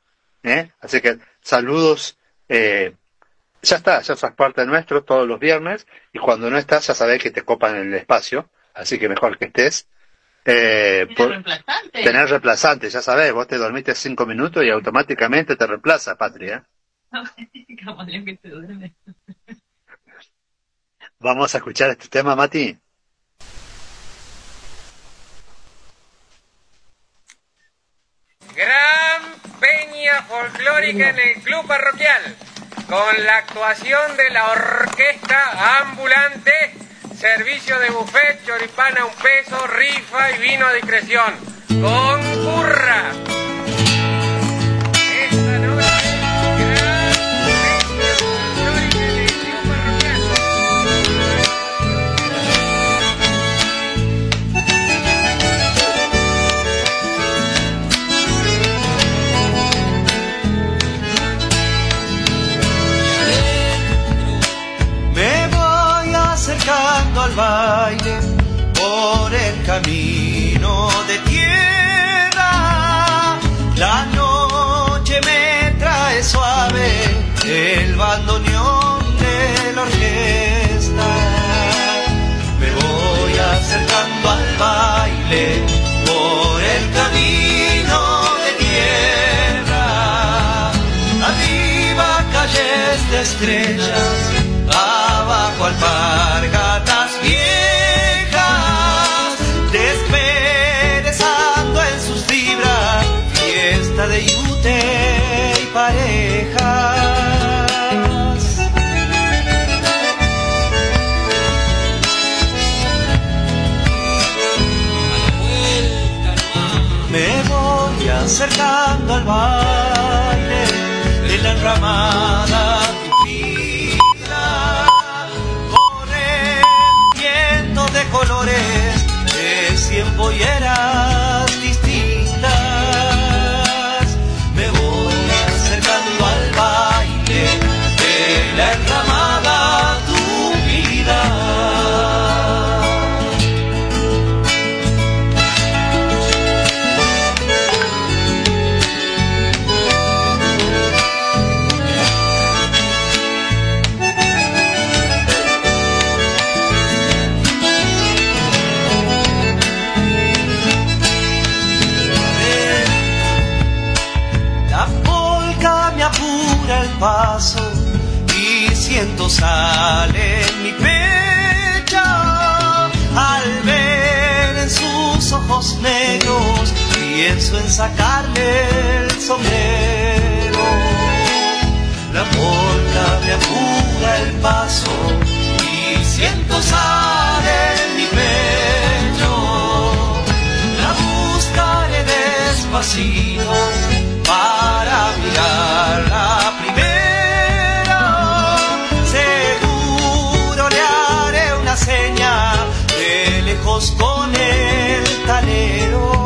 ¿eh? así que saludos, eh, ya está, ya sos parte nuestro todos los viernes, y cuando no estás ya sabés que te copan el espacio, así que mejor que estés. Eh, por- reemplazante? tener reemplazante, ya sabés, vos te dormiste cinco minutos y automáticamente te reemplaza, Patria. Camaleón que te duerme. Vamos a escuchar este tema, Mati. Gran peña folclórica en el club parroquial, con la actuación de la orquesta ambulante, servicio de buffet, choripán a un peso, rifa y vino a discreción. ¡Concurra! Por el camino de tierra. La noche me trae suave el bandoneón de la orquesta. Me voy acercando al baile por el camino de tierra. Arriba calles de estrellas, al baile de la enramada tupida. Corre viento de colores sale en mi pecho al ver en sus ojos negros pienso en sacarle el sombrero. La polca me apura el paso y siento sale en mi pecho. La buscaré despacito para mirarla con el talero.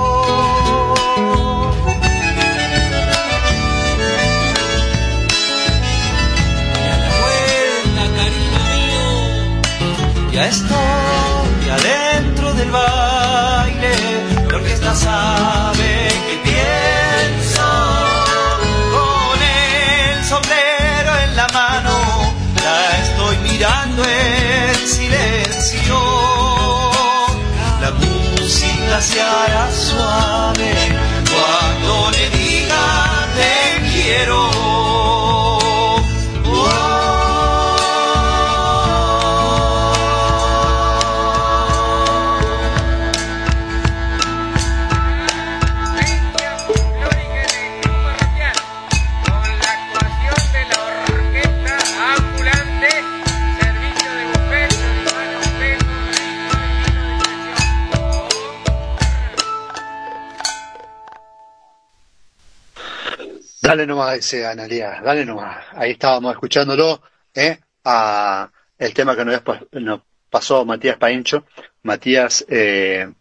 se hará suave cuando le diga te quiero. Dale nomás ese, Analia, dale nomás. Ahí estábamos escuchándolo, ¿eh? A el tema que nos, pasó Matías Paincho. Matías, eh,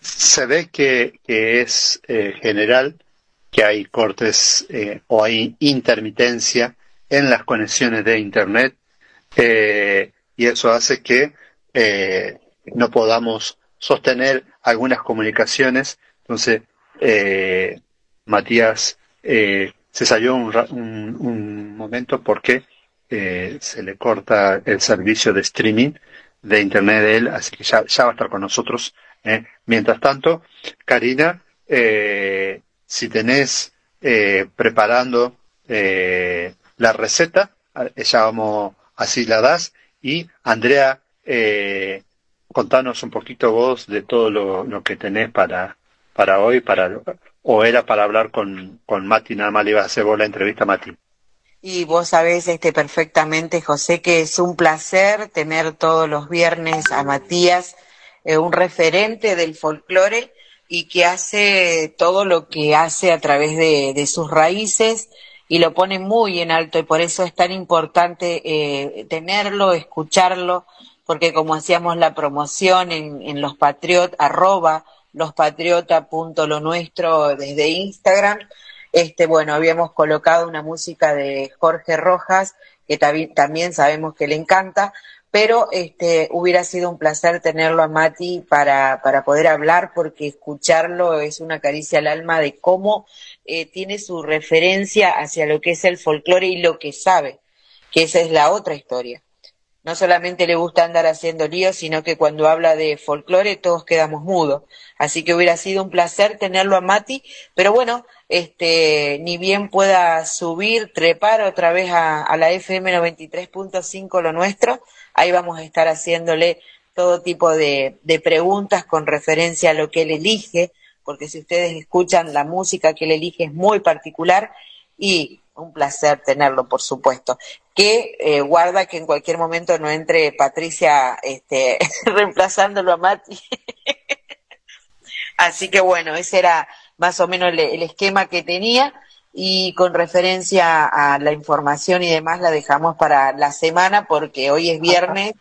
se ve que, es eh, general, que hay cortes eh, o hay intermitencia en las conexiones de Internet y eso hace que no podamos sostener algunas comunicaciones. Entonces, Matías eh, se salió un, un- un momento porque eh, se le corta el servicio de streaming de internet de él, así que ya, ya va a estar con nosotros. ¿eh? Mientras tanto, Karina, eh, si tenés eh, preparando eh, la receta, ya vamos, así la das. Y Andrea, contanos un poquito vos de todo lo, lo que tenés para, para hoy, para, o era para hablar con, con Mati, nada más le ibas a hacer vos la entrevista a Mati. Y vos sabés este, perfectamente, José, que es un placer tener todos los viernes a Matías, eh, un referente del folclore y que hace todo lo que hace a través de, de sus raíces y lo pone muy en alto y por eso es tan importante eh, tenerlo, escucharlo, porque como hacíamos la promoción en, en los patriot, arroba lospatriota.lo nuestro desde Instagram, este, bueno, habíamos colocado una música de Jorge Rojas, que también sabemos que le encanta, pero este, hubiera sido un placer tenerlo a Mati para, para poder hablar, porque escucharlo es una caricia al alma de cómo eh, tiene su referencia hacia lo que es el folclore y lo que sabe, que esa es la otra historia. No solamente le gusta andar haciendo líos, sino que cuando habla de folclore todos quedamos mudos. Así que hubiera sido un placer tenerlo a Mati, pero bueno, este, ni bien pueda subir, trepar otra vez a, la FM 93.5 lo nuestro, ahí vamos a estar haciéndole todo tipo de, de preguntas con referencia a lo que él elige, porque si ustedes escuchan la música que él elige es muy particular y un placer tenerlo, por supuesto. Que eh, guarda que en cualquier momento no entre Patricia este, reemplazándolo a Mati. Así que bueno, ese era más o menos el, el esquema que tenía y con referencia a la información y demás la dejamos para la semana porque hoy es viernes.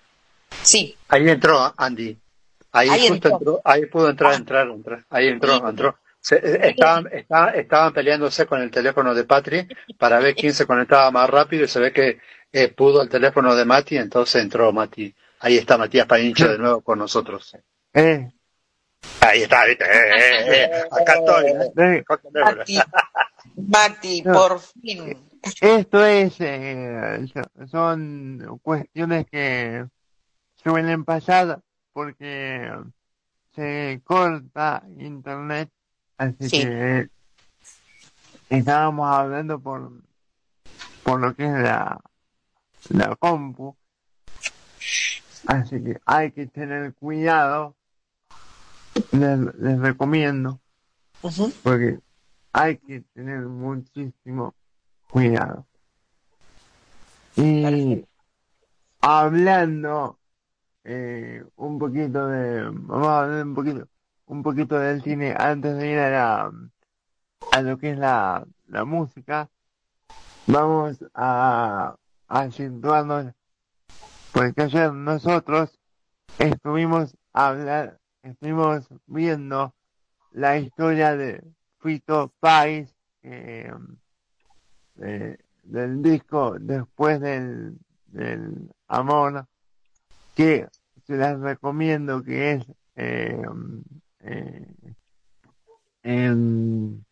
Sí, Ahí entró Andy. Ahí, Ahí justo entró. entró. ahí pudo entrar, entrar, entrar. Ahí entró, entró. Se- eh, estaban, estaban, estaban peleándose con el teléfono de Patri para ver quién se conectaba más rápido y se ve que eh, pudo el teléfono de Mati, entonces entró Mati. Ahí está Matías Paincho de nuevo con nosotros. Eh, Ahí está, ¿viste? Eh, eh, eh, Acá estoy. ¿eh? eh, Mati, Mati, por fin. esto es, eh, so- son cuestiones que suelen pasar porque se corta internet, así Sí. que estábamos hablando por, por lo que es la, la compu, así que hay que tener cuidado, les, les recomiendo, porque hay que tener muchísimo cuidado. Y hablando eh, un poquito de, vamos a hablar un poquito, un poquito del cine antes de ir a la, a lo que es la, la música, vamos a, a situarnos, porque ayer nosotros estuvimos hablar, estuvimos viendo la historia de Fito Páez, eh, eh, del disco Después del, del Amor, que se las recomiendo que es eh, eh, en-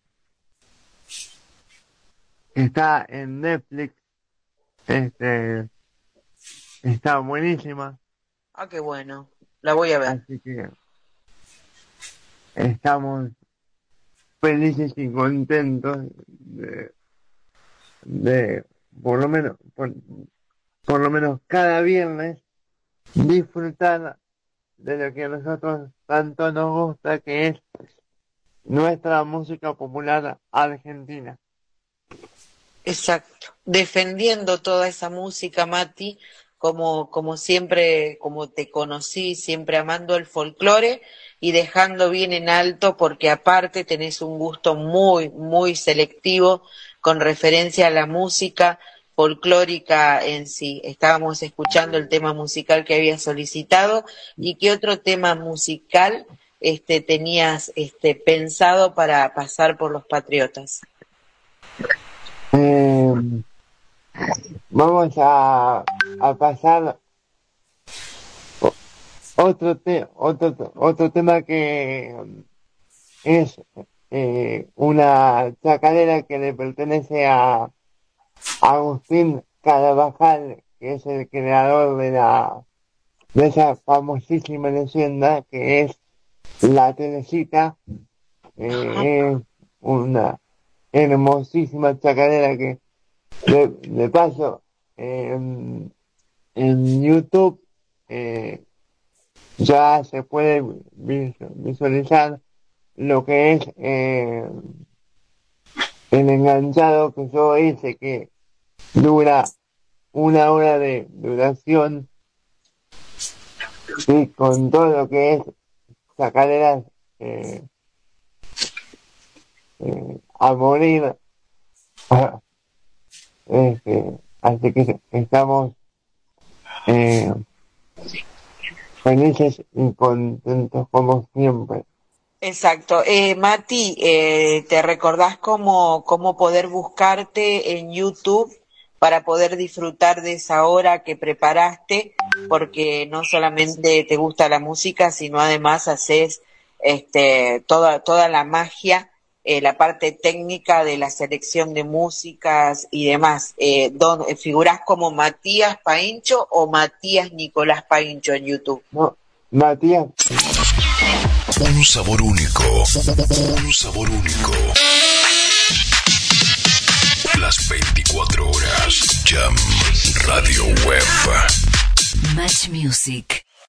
está en Netflix este está buenísima Ah, qué bueno. La voy a ver. así que estamos felices y contentos de, de por lo menos por, por lo menos cada viernes disfrutar de lo que nosotros tanto nos gusta que es nuestra música popular argentina Exacto. Defendiendo toda esa música, Mati, como, como siempre, como te conocí, siempre amando el folclore y dejando bien en alto porque aparte tenés un gusto muy, muy selectivo con referencia a la música folclórica en sí. Estábamos escuchando el tema musical que había solicitado y qué otro tema musical este, tenías este, pensado para pasar por los patriotas. Eh, vamos a, a pasar otro, te- otro, otro tema que es eh, una chacarera que le pertenece a Agustín Carabajal, que es el creador de la de esa famosísima leyenda que es la Telecita. Eh, es una hermosísima chacarera que de, de paso en, en YouTube eh, ya se puede vis- visualizar lo que es eh, el enganchado que yo hice que dura una hora de duración y con todo lo que es chacareras eh, eh, a morir Este, así que estamos eh, felices y contentos como siempre. Exacto. Eh, Mati, eh, ¿te recordás cómo, cómo poder buscarte en YouTube para poder disfrutar de esa hora que preparaste? Porque no solamente te gusta la música, sino además haces este, toda, toda la magia, eh, la parte técnica de la selección de músicas y demás. Eh, don- ¿Figurás como Matías Paincho o Matías Nicolás Paincho en YouTube? No, Matías, Un sabor único. Un sabor único. Las 24 horas. Jam Radio Web. Match Music.